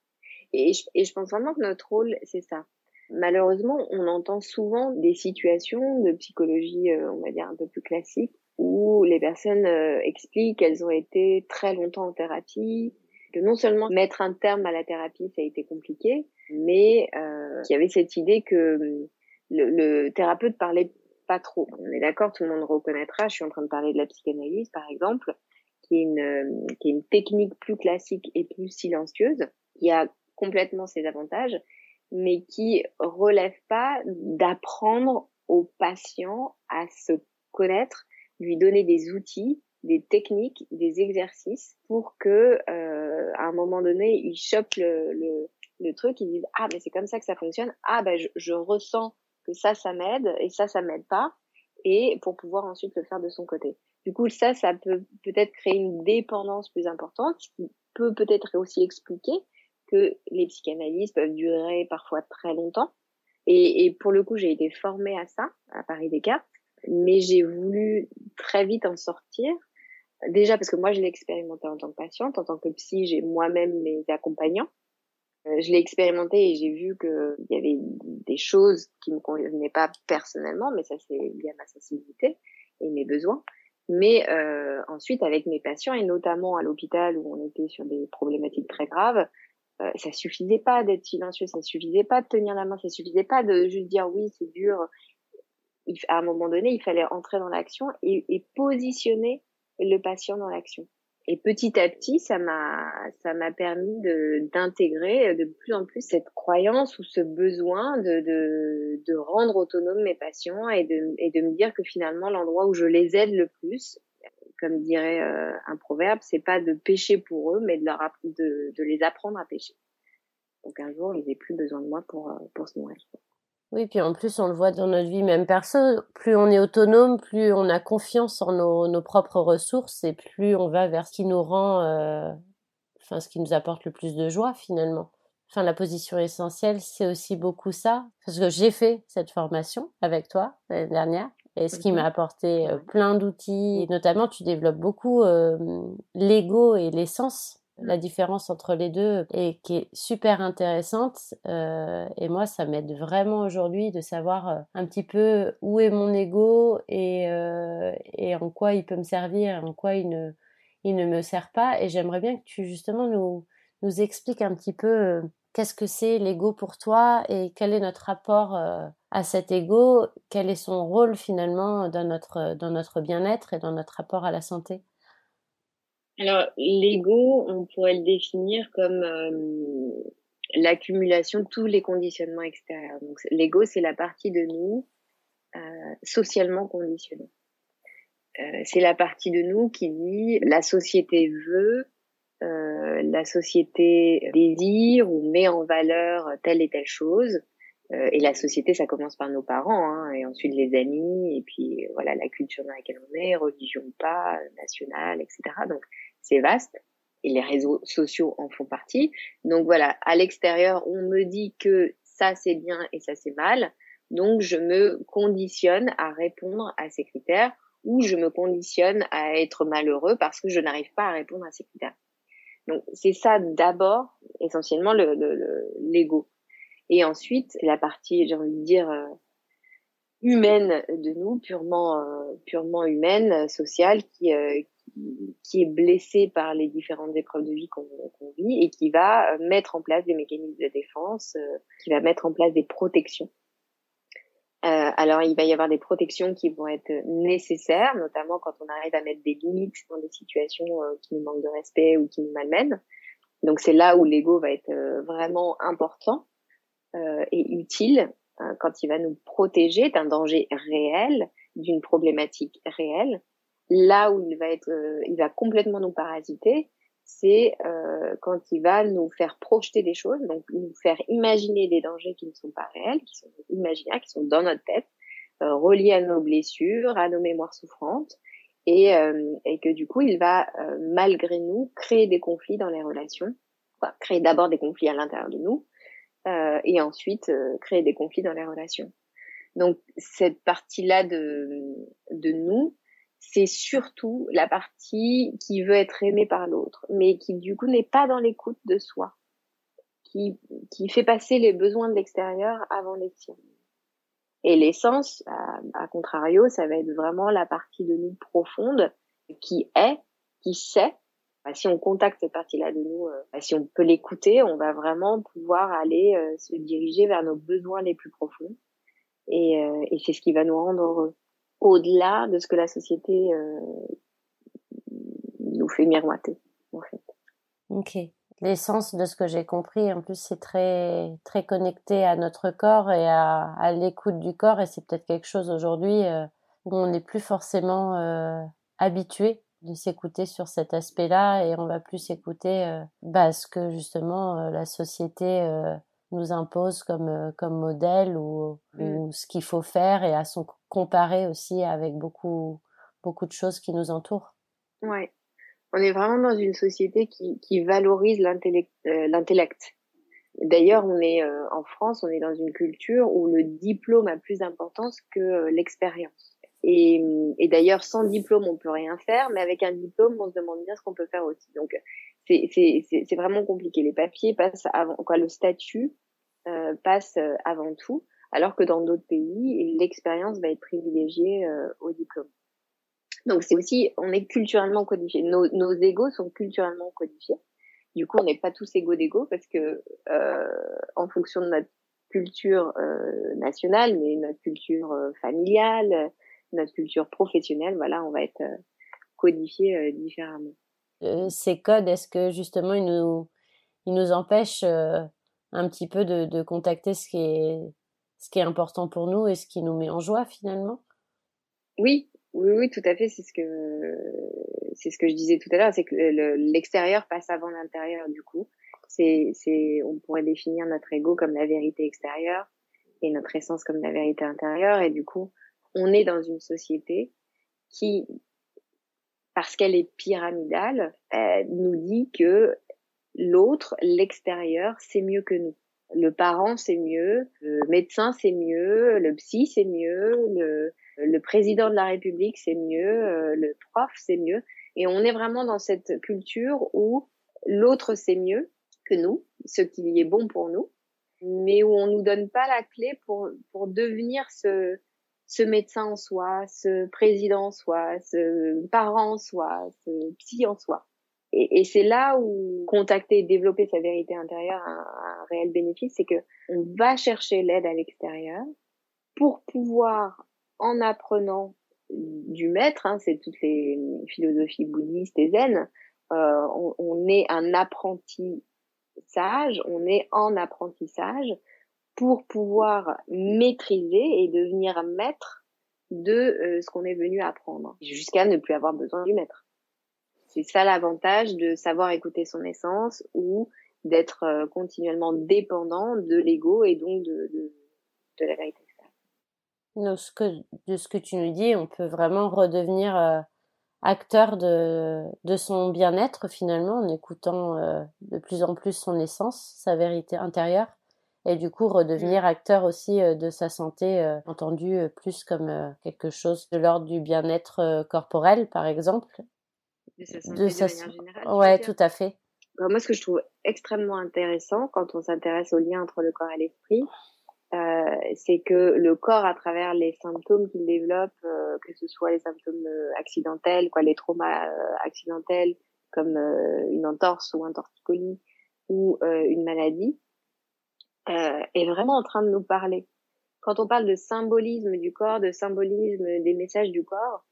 Et je, et je pense vraiment que notre rôle, c'est ça. Malheureusement, on entend souvent des situations de psychologie, euh, on va dire un peu plus classique, où les personnes euh, expliquent qu'elles ont été très longtemps en thérapie, que non seulement mettre un terme à la thérapie, ça a été compliqué, mais euh, qu'il y avait cette idée que le, le thérapeute parlait pas trop. On est d'accord, tout le monde reconnaîtra. Je suis en train de parler de la psychanalyse, par exemple, qui est une, qui est une technique plus classique et plus silencieuse, qui a complètement ses avantages, mais qui relève pas d'apprendre au patient à se connaître, lui donner des outils, des techniques, des exercices pour que euh, à un moment donné, il chope le, le, le truc, il dise ah mais c'est comme ça que ça fonctionne, ah ben je, je ressens que ça ça m'aide et ça ça m'aide pas et pour pouvoir ensuite le faire de son côté. Du coup, ça, ça peut peut-être créer une dépendance plus importante, ce qui peut peut-être aussi expliquer que les psychanalyses peuvent durer parfois très longtemps. Et, et pour le coup, j'ai été formée à ça, à Paris Descartes, mais j'ai voulu très vite en sortir. Déjà parce que moi, je l'ai expérimenté en tant que patiente, en tant que psy, j'ai moi-même mes accompagnants. Euh, je l'ai expérimenté et j'ai vu qu'il y avait des choses qui me convenaient pas personnellement, mais ça c'est lié à ma sensibilité et mes besoins. Mais euh, ensuite, avec mes patients, et notamment à l'hôpital où on était sur des problématiques très graves, euh, ça suffisait pas d'être silencieux, ça suffisait pas de tenir la main, ça suffisait pas de juste dire oui, c'est dur. À un moment donné, il fallait entrer dans l'action et positionner le patient dans l'action. Et petit à petit, ça m'a, ça m'a permis de, d'intégrer de plus en plus cette croyance ou ce besoin de, de, de rendre autonomes mes patients et de, et de me dire que finalement, l'endroit où je les aide le plus, comme dirait euh, un proverbe, c'est pas de pêcher pour eux, mais de leur, de, de les apprendre à pêcher. Donc un jour, ils n'aient plus besoin de moi pour, pour se nourrir. Oui, puis en plus, on le voit dans notre vie même perso, plus on est autonome, plus on a confiance en nos, nos propres ressources et plus on va vers ce qui nous rend, euh, enfin, ce qui nous apporte le plus de joie finalement. Enfin, la position essentielle, c'est aussi beaucoup ça, parce que j'ai fait cette formation avec toi l'année dernière. Et ce qui m'a apporté euh, plein d'outils, et notamment tu développes beaucoup euh, l'ego et l'essence la différence entre les deux et qui est super intéressante. Euh, et moi, ça m'aide vraiment aujourd'hui de savoir euh, un petit peu où est mon ego et, euh, en quoi il peut me servir, en quoi il ne, me sert pas. Et j'aimerais bien que tu justement nous, expliques un petit peu qu'est-ce que c'est l'ego pour toi et quel est notre rapport à cet ego, quel est son rôle finalement dans notre, dans notre bien-être et dans notre rapport à la santé. Alors, l'ego, on pourrait le définir comme euh, l'accumulation de tous les conditionnements extérieurs. Donc, l'ego, c'est la partie de nous euh, socialement conditionnée. Euh, c'est la partie de nous qui dit la société veut, euh, la société désire ou met en valeur telle et telle chose. Euh, et la société, ça commence par nos parents, hein, et ensuite les amis, et puis voilà la culture dans laquelle on est, religion pas, nationale, etc. Donc c'est vaste et les réseaux sociaux en font partie. Donc voilà, à l'extérieur, on me dit que ça c'est bien et ça c'est mal. Donc je me conditionne à répondre à ces critères ou je me conditionne à être malheureux parce que je n'arrive pas à répondre à ces critères. Donc c'est ça d'abord essentiellement le l'ego. et ensuite la partie, j'ai envie de dire euh, humaine de nous, purement euh, purement humaine, sociale, qui euh, qui est blessé par les différentes épreuves de vie qu'on vit et qui va euh, mettre en place des mécanismes de défense, euh, qui va mettre en place des protections. Euh, alors, il va y avoir des protections qui vont être nécessaires, notamment quand on arrive à mettre des limites dans des situations qui nous manquent de respect ou qui nous malmènent. Donc c'est là où l'ego va être vraiment important et utile quand il va nous protéger d'un danger réel, d'une problématique réelle. Là où il va être, il va complètement nous parasiter, c'est euh, quand il va nous faire projeter des choses, donc nous faire imaginer des dangers qui ne sont pas réels, qui sont imaginaires, qui sont dans notre tête, euh, reliés à nos blessures, à nos mémoires souffrantes, et, euh, et que du coup, il va, euh, malgré nous, créer des conflits dans les relations, créer d'abord des conflits à l'intérieur de nous, euh, et ensuite créer des conflits dans les relations. Donc cette partie-là de, de nous, c'est surtout la partie qui veut être aimée par l'autre, mais qui du coup n'est pas dans l'écoute de soi, qui, qui fait passer les besoins de l'extérieur avant les siens. Et l'essence, à, contrario, ça va être vraiment la partie de nous profonde qui est, qui sait. Bah, si on contacte cette partie-là de nous, euh, bah, si on peut l'écouter, on va vraiment pouvoir aller euh, se diriger vers nos besoins les plus profonds. Et, euh, et c'est ce qui va nous rendre heureux au-delà de ce que la société euh, nous fait miroiter, en fait. Ok. L'essence de ce que j'ai compris, en plus, c'est très très connecté à notre corps et à, à l'écoute du corps, et c'est peut-être quelque chose aujourd'hui euh, où on n'est plus forcément euh, habitué de s'écouter sur cet aspect-là, et on va plus s'écouter euh, bah, que justement la société nous impose comme comme modèle ou, mm. ou ce qu'il faut faire et à son comparer aussi avec beaucoup, beaucoup de choses qui nous entourent. Ouais. On est vraiment dans une société qui, qui valorise l'intellect. Euh, D'ailleurs, on est euh, en France, on est dans une culture où le diplôme a plus d'importance que euh, l'expérience. Et, et d'ailleurs, sans diplôme, on peut rien faire, mais avec un diplôme, on se demande bien ce qu'on peut faire aussi. Donc, c'est vraiment compliqué. Les papiers passent avant, quoi, le statut euh, passe avant tout alors que dans d'autres pays, l'expérience va être privilégiée euh, au diplôme. Donc c'est aussi, on est culturellement codifié. Nos, nos égos sont culturellement codifiés. Du coup, on n'est pas tous égaux d'égaux parce que euh, en fonction de notre culture euh, nationale, mais notre culture euh, familiale, notre culture professionnelle, voilà, on va être euh, codifié euh, différemment. Ces codes, est-ce que justement ils nous, ils nous empêchent un petit peu de, de contacter ce qui est ce qui est important pour nous et ce qui nous met en joie finalement? Oui, oui, oui, tout à fait. C'est ce que c'est ce que je disais tout à l'heure, c'est que l'extérieur passe avant l'intérieur. Du coup, c'est c'est on pourrait définir notre ego comme la vérité extérieure et notre essence comme la vérité intérieure. Et du coup, on est dans une société qui, parce qu'elle est pyramidale, nous dit que l'autre, l'extérieur, c'est mieux que nous le parent c'est mieux, le médecin c'est mieux, le psy c'est mieux, le, le président de la République c'est mieux, euh, le prof c'est mieux. Et on est vraiment dans cette culture où l'autre c'est mieux que nous, ce qui est bon pour nous, mais où on nous donne pas la clé pour, pour devenir ce, ce médecin en soi, ce président en soi, ce parent en soi, ce psy en soi. Et, c'est là où contacter et développer sa vérité intérieure a un, réel bénéfice, c'est que on va chercher l'aide à l'extérieur pour pouvoir, en apprenant du maître, hein, c'est toutes les philosophies bouddhistes et zen, euh, on, on, est un apprenti sage, on est en apprentissage pour pouvoir maîtriser et devenir maître de euh, ce qu'on est venu apprendre, jusqu'à ne plus avoir besoin du maître. C'est ça l'avantage de savoir écouter son essence ou d'être euh, continuellement dépendant de l'ego et donc de, de, la vérité. De ce, que, de ce que tu nous dis, on peut vraiment redevenir euh, acteur de, de son bien-être finalement en écoutant de plus en plus son essence, sa vérité intérieure et du coup redevenir mm. acteur aussi de sa santé, entendu plus comme quelque chose de l'ordre du bien-être corporel par exemple, de sa santé de, Ouais, tout à fait. moi, ce que je trouve extrêmement intéressant quand on s'intéresse au lien entre le corps et l'esprit, euh, c'est que le corps, à travers les symptômes qu'il développe, euh, que ce soit les symptômes euh, accidentels, quoi, les traumas euh, accidentels, comme euh, une entorse ou un torticolis, ou une maladie, est vraiment en train de nous parler. Quand on parle de symbolisme du corps, de symbolisme des messages du corps,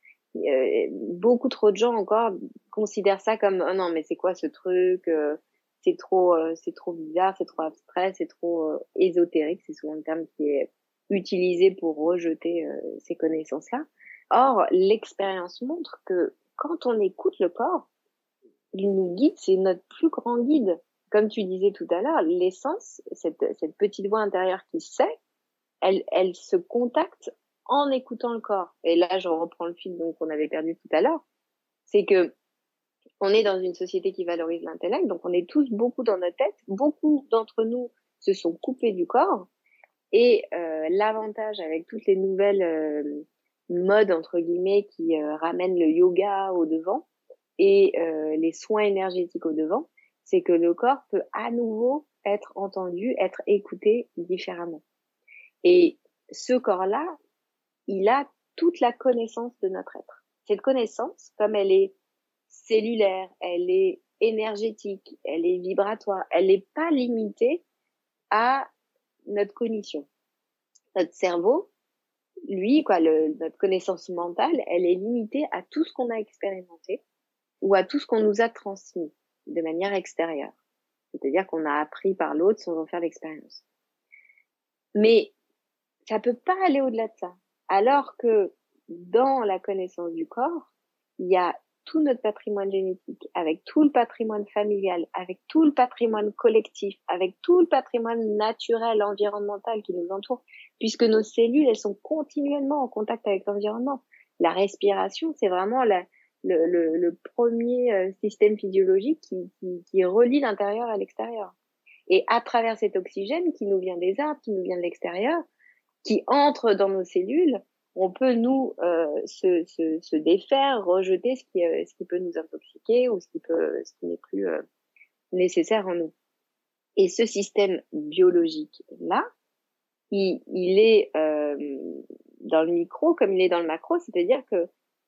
beaucoup trop de gens encore considèrent ça comme oh non mais c'est quoi ce truc euh, c'est trop, euh, c'est trop bizarre, c'est trop abstrait, c'est trop euh, ésotérique. C'est souvent le terme qui est utilisé pour rejeter euh, ces connaissances-là. Or, l'expérience montre que quand on écoute le corps, il nous guide, c'est notre plus grand guide. Comme tu disais tout à l'heure, l'essence, cette, cette petite voix intérieure qui sait, elle, se contacte en écoutant le corps. Et là, je reprends le fil donc qu'on avait perdu tout à l'heure. C'est que on est dans une société qui valorise l'intellect, donc on est tous beaucoup dans notre tête. Beaucoup d'entre nous se sont coupés du corps. Et euh, l'avantage avec toutes les nouvelles euh, modes entre guillemets qui euh, ramènent le yoga au devant et les soins énergétiques au devant, c'est que le corps peut à nouveau être entendu, être écouté différemment. Et ce corps-là, il a toute la connaissance de notre être. Cette connaissance, comme elle est cellulaire, elle est énergétique, elle est vibratoire, elle n'est pas limitée à notre cognition. Notre cerveau, lui, quoi, notre connaissance mentale, elle est limitée à tout ce qu'on a expérimenté ou à tout ce qu'on nous a transmis de manière extérieure. C'est-à-dire qu'on a appris par l'autre sans en faire l'expérience. Mais ça peut pas aller au-delà de ça. Alors que dans la connaissance du corps, il y a tout notre patrimoine génétique, avec tout le patrimoine familial, avec tout le patrimoine collectif, avec tout le patrimoine naturel, environnemental qui nous entoure, puisque nos cellules, elles sont continuellement en contact avec l'environnement. La respiration, c'est vraiment la, le, le, le, premier euh, système physiologique qui, qui, qui relie l'intérieur à l'extérieur. Et à travers cet oxygène qui nous vient des arbres, qui nous vient de l'extérieur, qui entre dans nos cellules, on peut nous euh, se, se, se, défaire, rejeter ce qui, euh, ce qui peut nous intoxiquer ou ce qui peut, ce qui n'est plus euh, nécessaire en nous. Et ce système biologique là, il, il est euh, dans le micro comme il est dans le macro, c'est-à-dire que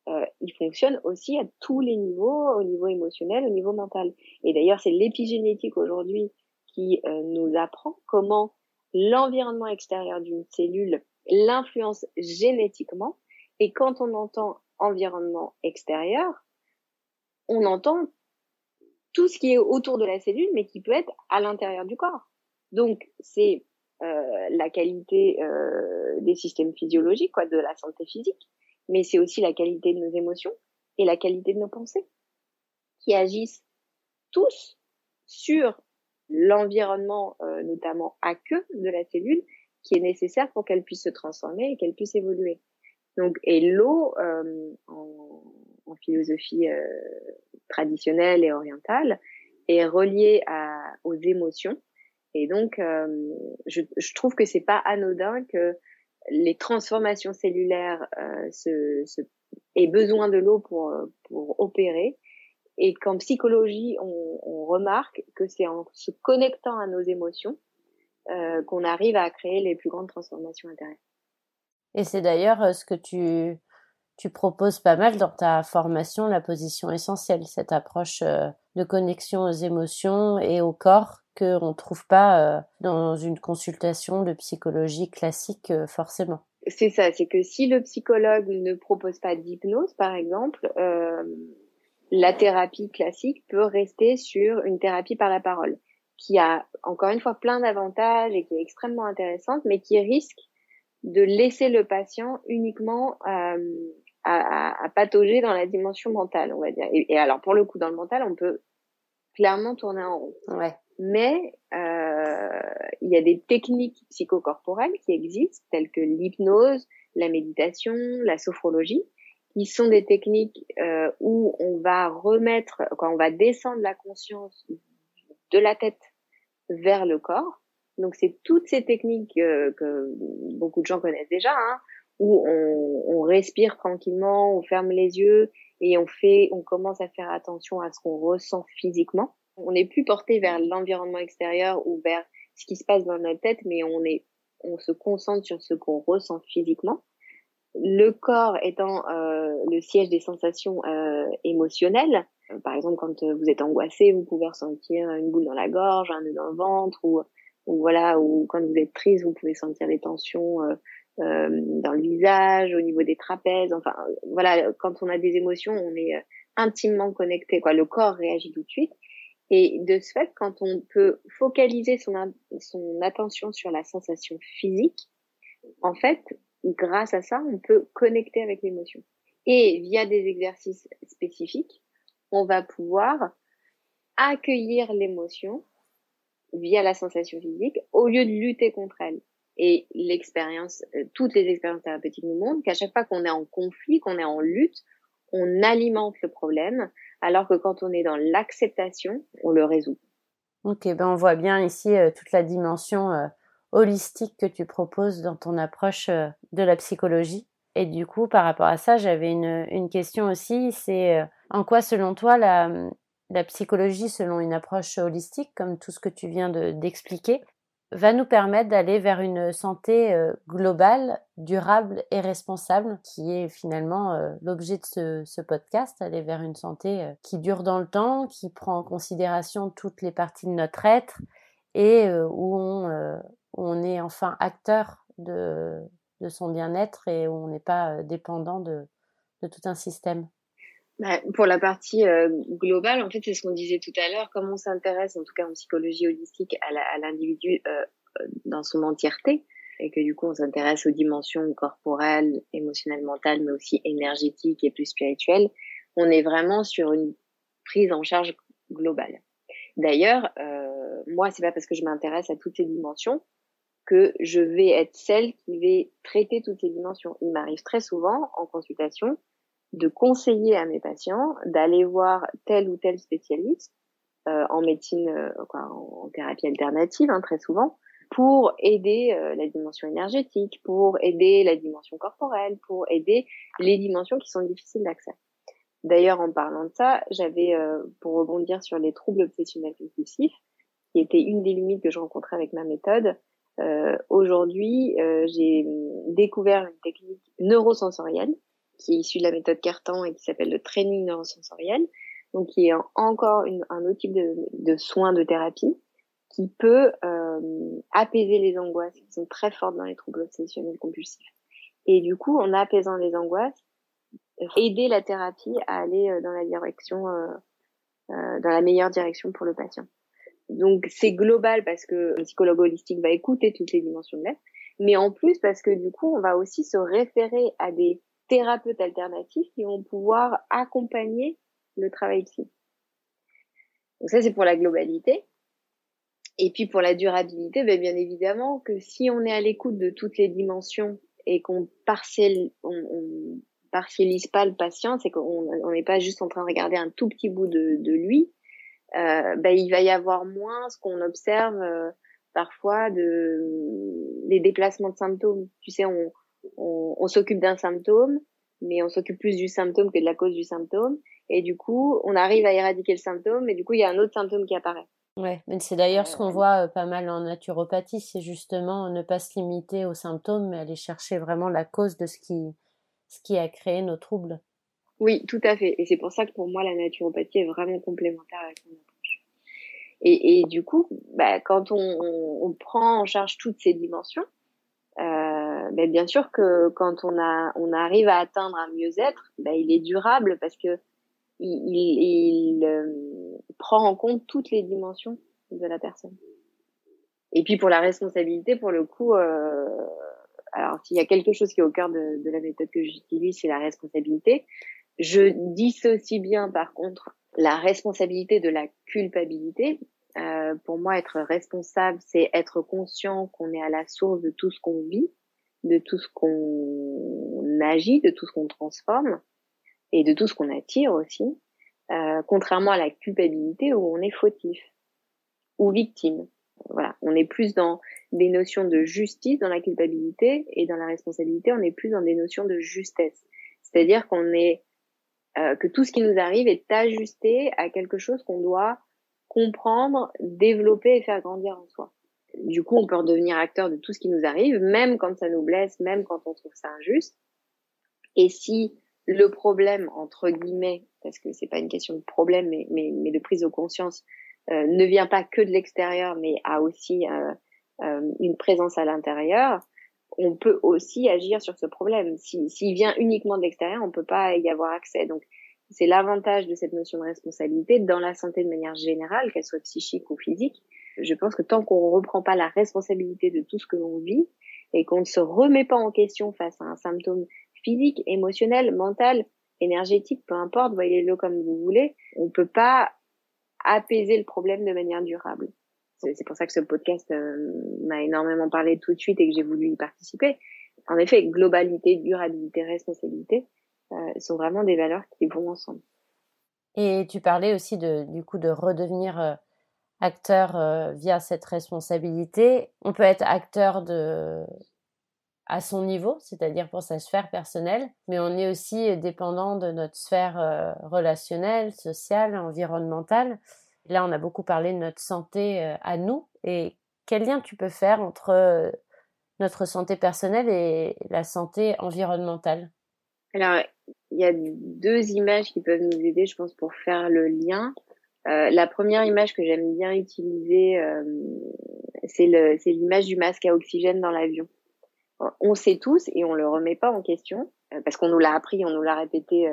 euh, il fonctionne aussi à tous les niveaux, au niveau émotionnel, au niveau mental. Et d'ailleurs, c'est l'épigénétique aujourd'hui qui nous apprend comment l'environnement extérieur d'une cellule l'influence génétiquement. Et quand on entend environnement extérieur, on entend tout ce qui est autour de la cellule, mais qui peut être à l'intérieur du corps. Donc, c'est euh, la qualité euh, des systèmes physiologiques, quoi, de la santé physique, mais c'est aussi la qualité de nos émotions et la qualité de nos pensées, qui agissent tous sur l'environnement, euh, notamment aqueux de la cellule, qui est nécessaire pour qu'elle puisse se transformer et qu'elle puisse évoluer. Donc, et l'eau, euh, en, philosophie euh, traditionnelle et orientale, est reliée à, aux émotions. Et donc, euh, je, je, trouve que c'est pas anodin que les transformations cellulaires euh, se, se, aient besoin de l'eau pour, pour opérer. Et qu'en psychologie, on, on remarque que c'est en se connectant à nos émotions euh, qu'on arrive à créer les plus grandes transformations intérieures. Et c'est d'ailleurs euh, ce que tu, tu proposes pas mal dans ta formation, la position essentielle, cette approche euh, de connexion aux émotions et au corps qu'on ne trouve pas dans une consultation de psychologie classique forcément. C'est ça, c'est que si le psychologue ne propose pas d'hypnose, par exemple, euh, la thérapie classique peut rester sur une thérapie par la parole qui a encore une fois plein d'avantages et qui est extrêmement intéressante, mais qui risque de laisser le patient uniquement euh, à, à, patauger dans la dimension mentale, on va dire. Et, et, alors pour le coup, dans le mental, on peut clairement tourner en rond. Ouais. Mais euh, il y a des techniques psychocorporelles qui existent, telles que l'hypnose, la méditation, la sophrologie, qui sont des techniques euh, où on va remettre, quand on va descendre la conscience de la tête vers le corps. Donc c'est toutes ces techniques euh, que beaucoup de gens connaissent déjà, hein, où on, on, respire tranquillement, on ferme les yeux et on fait, on commence à faire attention à ce qu'on ressent physiquement. On n'est plus porté vers l'environnement extérieur ou vers ce qui se passe dans notre tête, mais on est, on se concentre sur ce qu'on ressent physiquement. Le corps étant euh, le siège des sensations euh, émotionnelles, par exemple, quand euh, vous êtes angoissé, vous pouvez ressentir une boule dans la gorge, un nœud dans le ventre, ou, ou voilà, ou quand vous êtes triste, vous pouvez sentir des tensions euh, euh, dans le visage, au niveau des trapèzes. Enfin, voilà, quand on a des émotions, on est intimement connecté. Quoi, le corps réagit tout de suite. Et de ce fait, quand on peut focaliser son, son attention sur la sensation physique, en fait, grâce à ça, on peut connecter avec l'émotion. Et via des exercices spécifiques, on va pouvoir accueillir l'émotion via la sensation physique au lieu de lutter contre elle. Et l'expérience, euh, toutes les expériences thérapeutiques nous montrent qu'à chaque fois qu'on est en conflit, qu'on est en lutte, on alimente le problème, alors que quand on est dans l'acceptation, on le résout. Ok, ben on voit bien ici euh, toute la dimension euh, holistique que tu proposes dans ton approche de la psychologie. Et du coup, par rapport à ça, j'avais une, question aussi, c'est en quoi, selon toi, la psychologie, selon une approche holistique, comme tout ce que tu viens d'expliquer, va nous permettre d'aller vers une santé euh, globale, durable et responsable, qui est finalement euh, l'objet de ce, podcast, aller vers une santé euh, qui dure dans le temps, qui prend en considération toutes les parties de notre être et où on, est enfin acteur de, son bien-être et où on n'est pas dépendant de tout un système. Bah, pour la partie euh, globale, en fait, c'est ce qu'on disait tout à l'heure, comme on s'intéresse, en tout cas en psychologie holistique, à l'individu euh, euh, dans son entièreté, et que du coup, on s'intéresse aux dimensions corporelles, émotionnelles, mentales, mais aussi énergétiques et plus spirituelles, on est vraiment sur une prise en charge globale. D'ailleurs, euh, moi, c'est pas parce que je m'intéresse à toutes ces dimensions que je vais être celle qui va traiter toutes ces dimensions. Il m'arrive très souvent en consultation de conseiller à mes patients d'aller voir tel ou tel spécialiste euh, en médecine, euh, quoi, en, thérapie alternative hein, très souvent, pour aider euh, la dimension énergétique, pour aider la dimension corporelle, pour aider les dimensions qui sont difficiles d'accès. D'ailleurs, en parlant de ça, j'avais, pour rebondir sur les troubles obsessionnels compulsifs, qui était une des limites que je rencontrais avec ma méthode, aujourd'hui, j'ai découvert une technique neurosensorielle qui est issu de la méthode Cartan et qui s'appelle le training neurosensoriel, donc qui est encore un autre type de, de soins de thérapie qui peut euh, apaiser les angoisses qui sont très fortes dans les troubles obsessionnels compulsifs. Et du coup, en apaisant les angoisses, aider la thérapie à aller euh, dans la direction, euh, euh, dans la meilleure direction pour le patient. Donc c'est global parce que le psychologue holistique va écouter toutes les dimensions de l'être, mais en plus parce que du coup on va aussi se référer à des thérapeutes alternatifs qui vont pouvoir accompagner le travail psy. Donc ça, c'est pour la globalité. Et puis pour la durabilité, ben bien évidemment que si on est à l'écoute de toutes les dimensions et qu'on partiel, on, partialise pas le patient, c'est qu'on n'est pas juste en train de regarder un tout petit bout de, de lui, euh, ben il va y avoir moins ce qu'on observe euh, parfois de les déplacements de symptômes. Tu sais, on, on, on s'occupe d'un symptôme, mais on s'occupe plus du symptôme que de la cause du symptôme. Et du coup, on arrive à éradiquer le symptôme, et du coup, il y a un autre symptôme qui apparaît. Ouais, mais c'est d'ailleurs ce qu'on euh, voit euh, pas mal en naturopathie, c'est justement ne pas se limiter aux symptômes, mais aller chercher vraiment la cause de ce qui, ce qui a créé nos troubles. Oui, tout à fait. Et c'est pour ça que pour moi, la naturopathie est vraiment complémentaire avec mon approche. Et, et du coup, bah, quand on, on, prend en charge toutes ces dimensions, euh, ben bien sûr que quand on a on arrive à atteindre un mieux-être, ben il est durable parce que il, il, il euh, prend en compte toutes les dimensions de la personne. Et puis pour la responsabilité, pour le coup, euh, alors s'il y a quelque chose qui est au cœur de, de la méthode que j'utilise, c'est la responsabilité. Je dissocie bien par contre la responsabilité de la culpabilité euh, pour moi, être responsable, c'est être conscient qu'on est à la source de tout ce qu'on vit, de tout ce qu'on agit, de tout ce qu'on transforme et de tout ce qu'on attire aussi, euh, contrairement à la culpabilité où on est fautif ou victime. Voilà, on est plus dans des notions de justice dans la culpabilité et dans la responsabilité, on est plus dans des notions de justesse. C'est-à-dire qu'on est euh, que tout ce qui nous arrive est ajusté à quelque chose qu'on doit comprendre, développer et faire grandir en soi. Du coup, on peut redevenir acteur de tout ce qui nous arrive, même quand ça nous blesse, même quand on trouve ça injuste. Et si le problème, entre guillemets, parce que c'est pas une question de problème, mais, mais, mais de prise de conscience, euh, ne vient pas que de l'extérieur, mais a aussi euh, euh, une présence à l'intérieur, on peut aussi agir sur ce problème. S'il vient uniquement de l'extérieur, on peut pas y avoir accès. Donc, c'est l'avantage de cette notion de responsabilité dans la santé de manière générale, qu'elle soit psychique ou physique. Je pense que tant qu'on ne reprend pas la responsabilité de tout ce que l'on vit et qu'on ne se remet pas en question face à un symptôme physique, émotionnel, mental, énergétique, peu importe, voyez-le comme vous voulez, on ne peut pas apaiser le problème de manière durable. C'est pour ça que ce podcast euh, m'a énormément parlé tout de suite et que j'ai voulu y participer. En effet, globalité, durabilité, responsabilité euh, sont vraiment des valeurs qui vont ensemble. Et tu parlais aussi de, du coup de redevenir euh, acteur via cette responsabilité. On peut être acteur à son niveau, c'est-à-dire pour sa sphère personnelle, mais on est aussi dépendant de notre sphère relationnelle, sociale, environnementale. Là, on a beaucoup parlé de notre santé euh, à nous et quel lien tu peux faire entre euh, notre santé personnelle et la santé environnementale? Alors, il y a deux images qui peuvent nous aider, je pense, pour faire le lien. Euh, la première image que j'aime bien utiliser, euh, c'est l'image du masque à oxygène dans l'avion. On sait tous et on le remet pas en question parce qu'on nous l'a appris, on nous l'a répété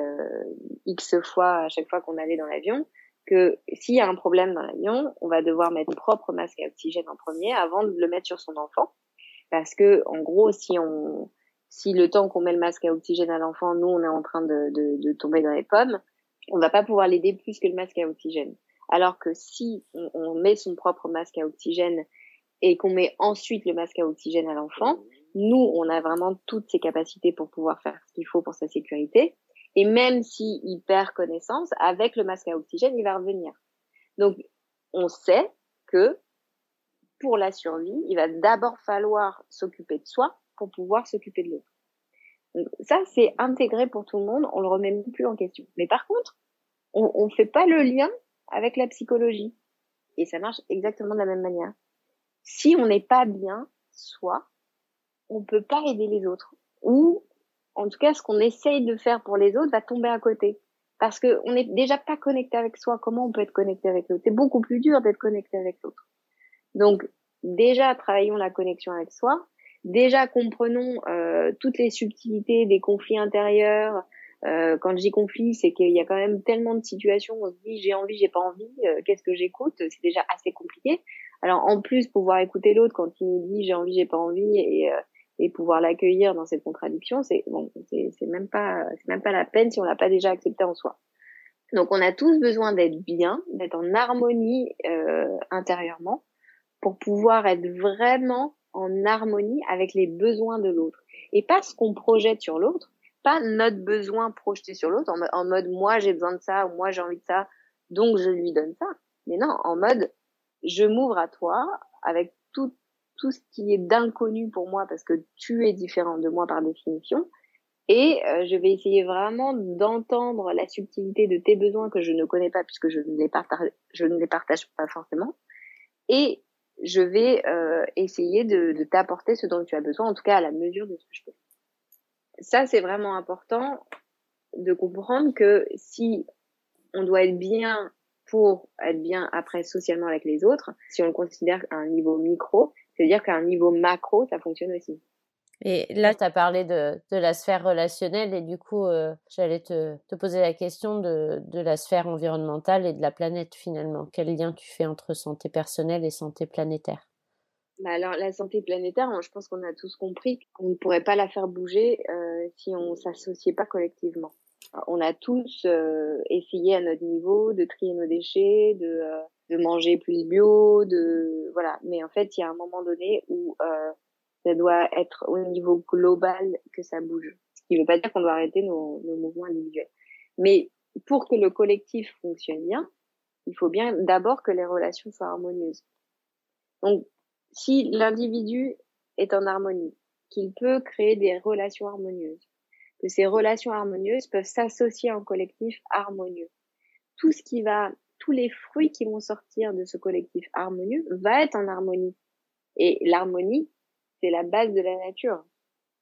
x fois à chaque fois qu'on allait dans l'avion que s'il y a un problème dans l'avion, on va devoir mettre propre masque à oxygène en premier avant de le mettre sur son enfant. Parce que, en gros, si on, si le temps qu'on met le masque à oxygène à l'enfant, nous, on est en train de, de, de, tomber dans les pommes, on va pas pouvoir l'aider plus que le masque à oxygène. Alors que si on, met son propre masque à oxygène et qu'on met ensuite le masque à oxygène à l'enfant, nous, on a vraiment toutes ces capacités pour pouvoir faire ce qu'il faut pour sa sécurité. Et même s'il perd connaissance, avec le masque à oxygène, il va revenir. Donc, on sait que pour la survie, il va d'abord falloir s'occuper de soi pour pouvoir s'occuper de l'autre. Ça, c'est intégré pour tout le monde, on le remet plus en question. Mais par contre, on ne fait pas le lien avec la psychologie. Et ça marche exactement de la même manière. Si on n'est pas bien, soi, on peut pas aider les autres. Ou en tout cas, ce qu'on essaye de faire pour les autres va tomber à côté. Parce qu'on n'est déjà pas connecté avec soi. Comment on peut être connecté avec l'autre? C'est beaucoup plus dur d'être connecté avec l'autre. Donc, déjà, travaillons la connexion avec soi. Déjà, comprenons euh, toutes les subtilités des conflits intérieurs. Euh, quand je dis conflit, c'est qu'il y a quand même tellement de situations où on se dit j'ai envie, j'ai pas envie, euh, qu'est-ce que j'écoute? C'est déjà assez compliqué. Alors en plus, pouvoir écouter l'autre quand il nous dit j'ai envie, j'ai pas envie et et pouvoir l'accueillir dans cette contradiction, c'est bon, c'est même pas, c'est même pas la peine si on l'a pas déjà accepté en soi. Donc on a tous besoin d'être bien, d'être en harmonie euh, intérieurement pour pouvoir être vraiment en harmonie avec les besoins de l'autre et pas ce qu'on projette sur l'autre, pas notre besoin projeté sur l'autre en, mode moi j'ai besoin de ça ou moi j'ai envie de ça donc je lui donne ça, mais non en mode je m'ouvre à toi avec toute tout ce qui est d'inconnu pour moi parce que tu es différent de moi par définition. Et euh, je vais essayer vraiment d'entendre la subtilité de tes besoins que je ne connais pas puisque je ne les partage, je ne les partage pas forcément. Et je vais euh, essayer de, de t'apporter ce dont tu as besoin, en tout cas à la mesure de ce que je peux. Ça, c'est vraiment important de comprendre que si on doit être bien pour être bien après socialement avec les autres, si on le considère à un niveau micro, c'est-à-dire qu'à un niveau macro, ça fonctionne aussi. Et là, tu as parlé de, de, la sphère relationnelle et du coup, euh, j'allais te, te, poser la question de, de, la sphère environnementale et de la planète finalement. Quel lien tu fais entre santé personnelle et santé planétaire? Bah alors la santé planétaire, je pense qu'on a tous compris qu'on ne pourrait pas la faire bouger euh, si on s'associait pas collectivement. On a tous euh, essayé à notre niveau de trier nos déchets, de de manger plus bio, de voilà. Mais en fait, il y a un moment donné où ça doit être au niveau global que ça bouge. Ce qui ne veut pas dire qu'on doit arrêter nos, nos mouvements individuels. Mais pour que le collectif fonctionne bien, il faut bien d'abord que les relations soient harmonieuses. Donc, si l'individu est en harmonie, qu'il peut créer des relations harmonieuses, que ces relations harmonieuses peuvent s'associer en collectif harmonieux. Tout ce qui va tous les fruits qui vont sortir de ce collectif harmonieux va être en harmonie. Et l'harmonie, c'est la base de la nature.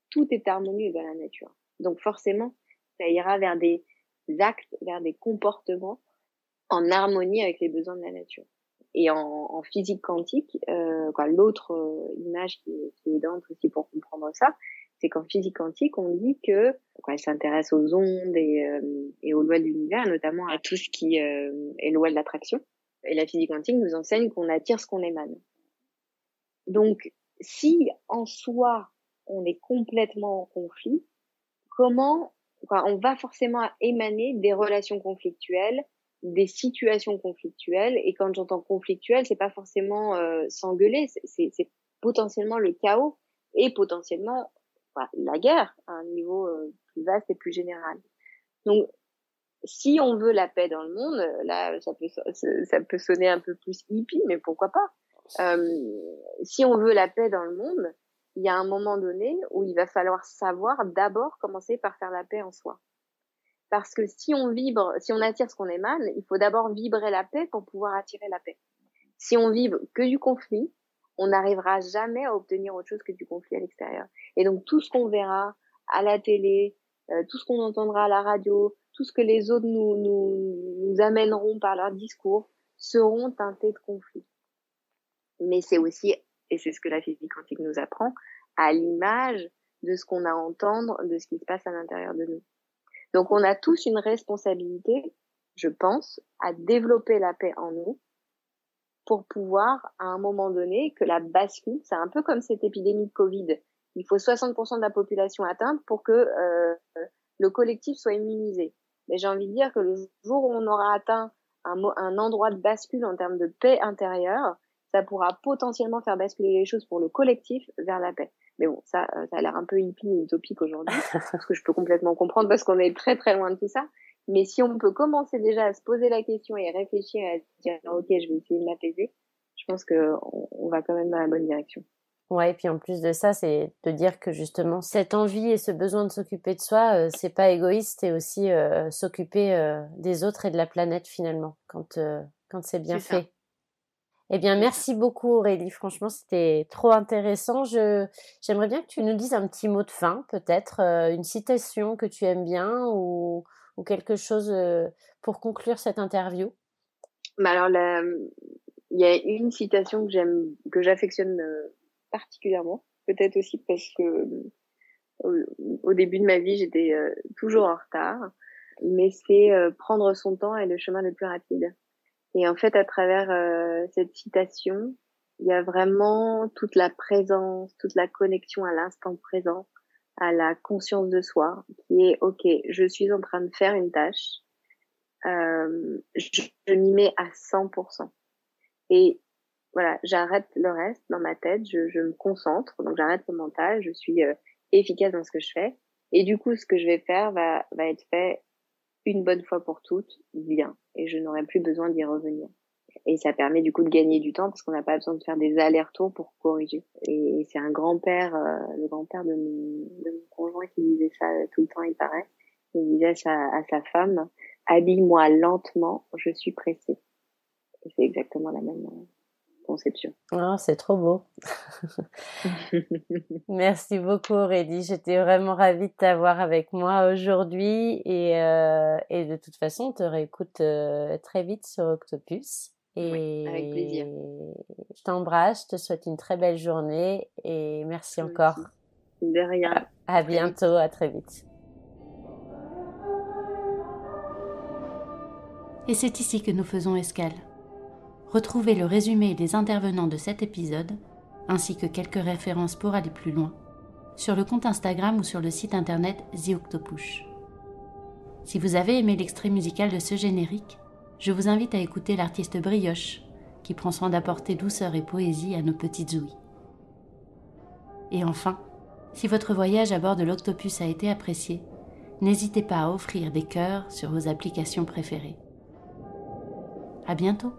Tout est harmonieux dans la nature. Donc forcément, ça ira vers des actes, vers des comportements en harmonie avec les besoins de la nature. Et en, en physique quantique, euh, l'autre euh, image qui, qui est aidante aussi pour comprendre ça, c'est qu'en physique quantique, on dit que quand elle s'intéresse aux ondes et, euh, et aux lois de l'univers, notamment à tout ce qui euh, est loi de l'attraction. Et la physique quantique nous enseigne qu'on attire ce qu'on émane. Donc, si en soi on est complètement en conflit, comment on va forcément émaner des relations conflictuelles, des situations conflictuelles. Et quand j'entends conflictuel, c'est pas forcément euh, s'engueuler, c'est potentiellement le chaos et potentiellement la guerre à un niveau euh, plus vaste et plus général. Donc, si on veut la paix dans le monde, là, ça peut, ça peut sonner un peu plus hippie, mais pourquoi pas? Si on veut la paix dans le monde, il y a un moment donné où il va falloir savoir d'abord commencer par faire la paix en soi. Parce que si on vibre, si on attire ce qu'on émane, il faut d'abord vibrer la paix pour pouvoir attirer la paix. Si on vibre que du conflit, on n'arrivera jamais à obtenir autre chose que du conflit à l'extérieur. Et donc tout ce qu'on verra à la télé, euh, tout ce qu'on entendra à la radio, tout ce que les autres nous, nous, nous amèneront par leur discours seront teintés de conflit. Mais c'est aussi, et c'est ce que la physique quantique nous apprend, à l'image de ce qu'on a à entendre, de ce qui se passe à l'intérieur de nous. Donc on a tous une responsabilité, je pense, à développer la paix en nous pour pouvoir, à un moment donné, que la bascule, c'est un peu comme cette épidémie de Covid. Il faut 60% de la population atteinte pour que euh, le collectif soit immunisé. Mais j'ai envie de dire que le jour où on aura atteint un, un endroit de bascule en termes de paix intérieure, ça pourra potentiellement faire basculer les choses pour le collectif vers la paix. Mais bon, ça, euh, ça a l'air un peu hippie et utopique aujourd'hui, ce que je peux complètement comprendre parce qu'on est très très loin de tout ça. Mais si on peut commencer déjà à se poser la question et réfléchir et à se dire ok, je vais essayer de m'apaiser, je pense que on, va quand même dans la bonne direction. Ouais, et puis en plus de ça, c'est de dire que justement cette envie et ce besoin de s'occuper de soi, euh, c'est pas égoïste, et aussi euh, s'occuper euh, des autres et de la planète finalement quand quand c'est bien fait. Eh bien, merci beaucoup Aurélie. Franchement, c'était trop intéressant. Je j'aimerais bien que tu nous dises un petit mot de fin, peut-être une citation que tu aimes bien ou ou quelque chose euh, pour conclure cette interview bah Alors, il y a une citation que j'aime, que j'affectionne euh, particulièrement, peut-être aussi parce que au, début de ma vie, j'étais euh, toujours en retard, mais c'est prendre son temps est le chemin le plus rapide. Et en fait, à travers cette citation, il y a vraiment toute la présence, toute la connexion à l'instant présent, à la conscience de soi, qui est ok, je suis en train de faire une tâche, euh, je, m'y mets à 100%. Et voilà, j'arrête le reste dans ma tête, je, je me concentre, donc j'arrête le mental, je suis euh, efficace dans ce que je fais. Et du coup, ce que je vais faire va, va être fait une bonne fois pour toutes, bien. Et je n'aurai plus besoin d'y revenir. Et ça permet du coup de gagner du temps parce qu'on n'a pas besoin de faire des allers-retours pour corriger. Et c'est un grand-père, euh, le grand-père de mon, de mon conjoint qui disait ça tout le temps, il paraît. Il disait ça à sa femme, habille-moi lentement, je suis pressé. Et c'est exactement la même conception. Oh, c'est trop beau. Merci beaucoup Aurélie. J'étais vraiment ravie de t'avoir avec moi aujourd'hui et, euh, et de toute façon, on te réécoute euh, très vite sur Octopus. Et avec plaisir. Je t'embrasse, je te souhaite une très belle journée et merci encore. De rien. À, bientôt, à très vite. Et c'est ici que nous faisons escale. Retrouvez le résumé des intervenants de cet épisode, ainsi que quelques références pour aller plus loin, sur le compte Instagram ou sur le site internet The. Si vous avez aimé l'extrait musical de ce générique, je vous invite à écouter l'artiste Brioche, qui prend soin d'apporter douceur et poésie à nos petites ouïes. Et enfin, si votre voyage à bord de l'Octopus a été apprécié, n'hésitez pas à offrir des cœurs sur vos applications préférées. À bientôt!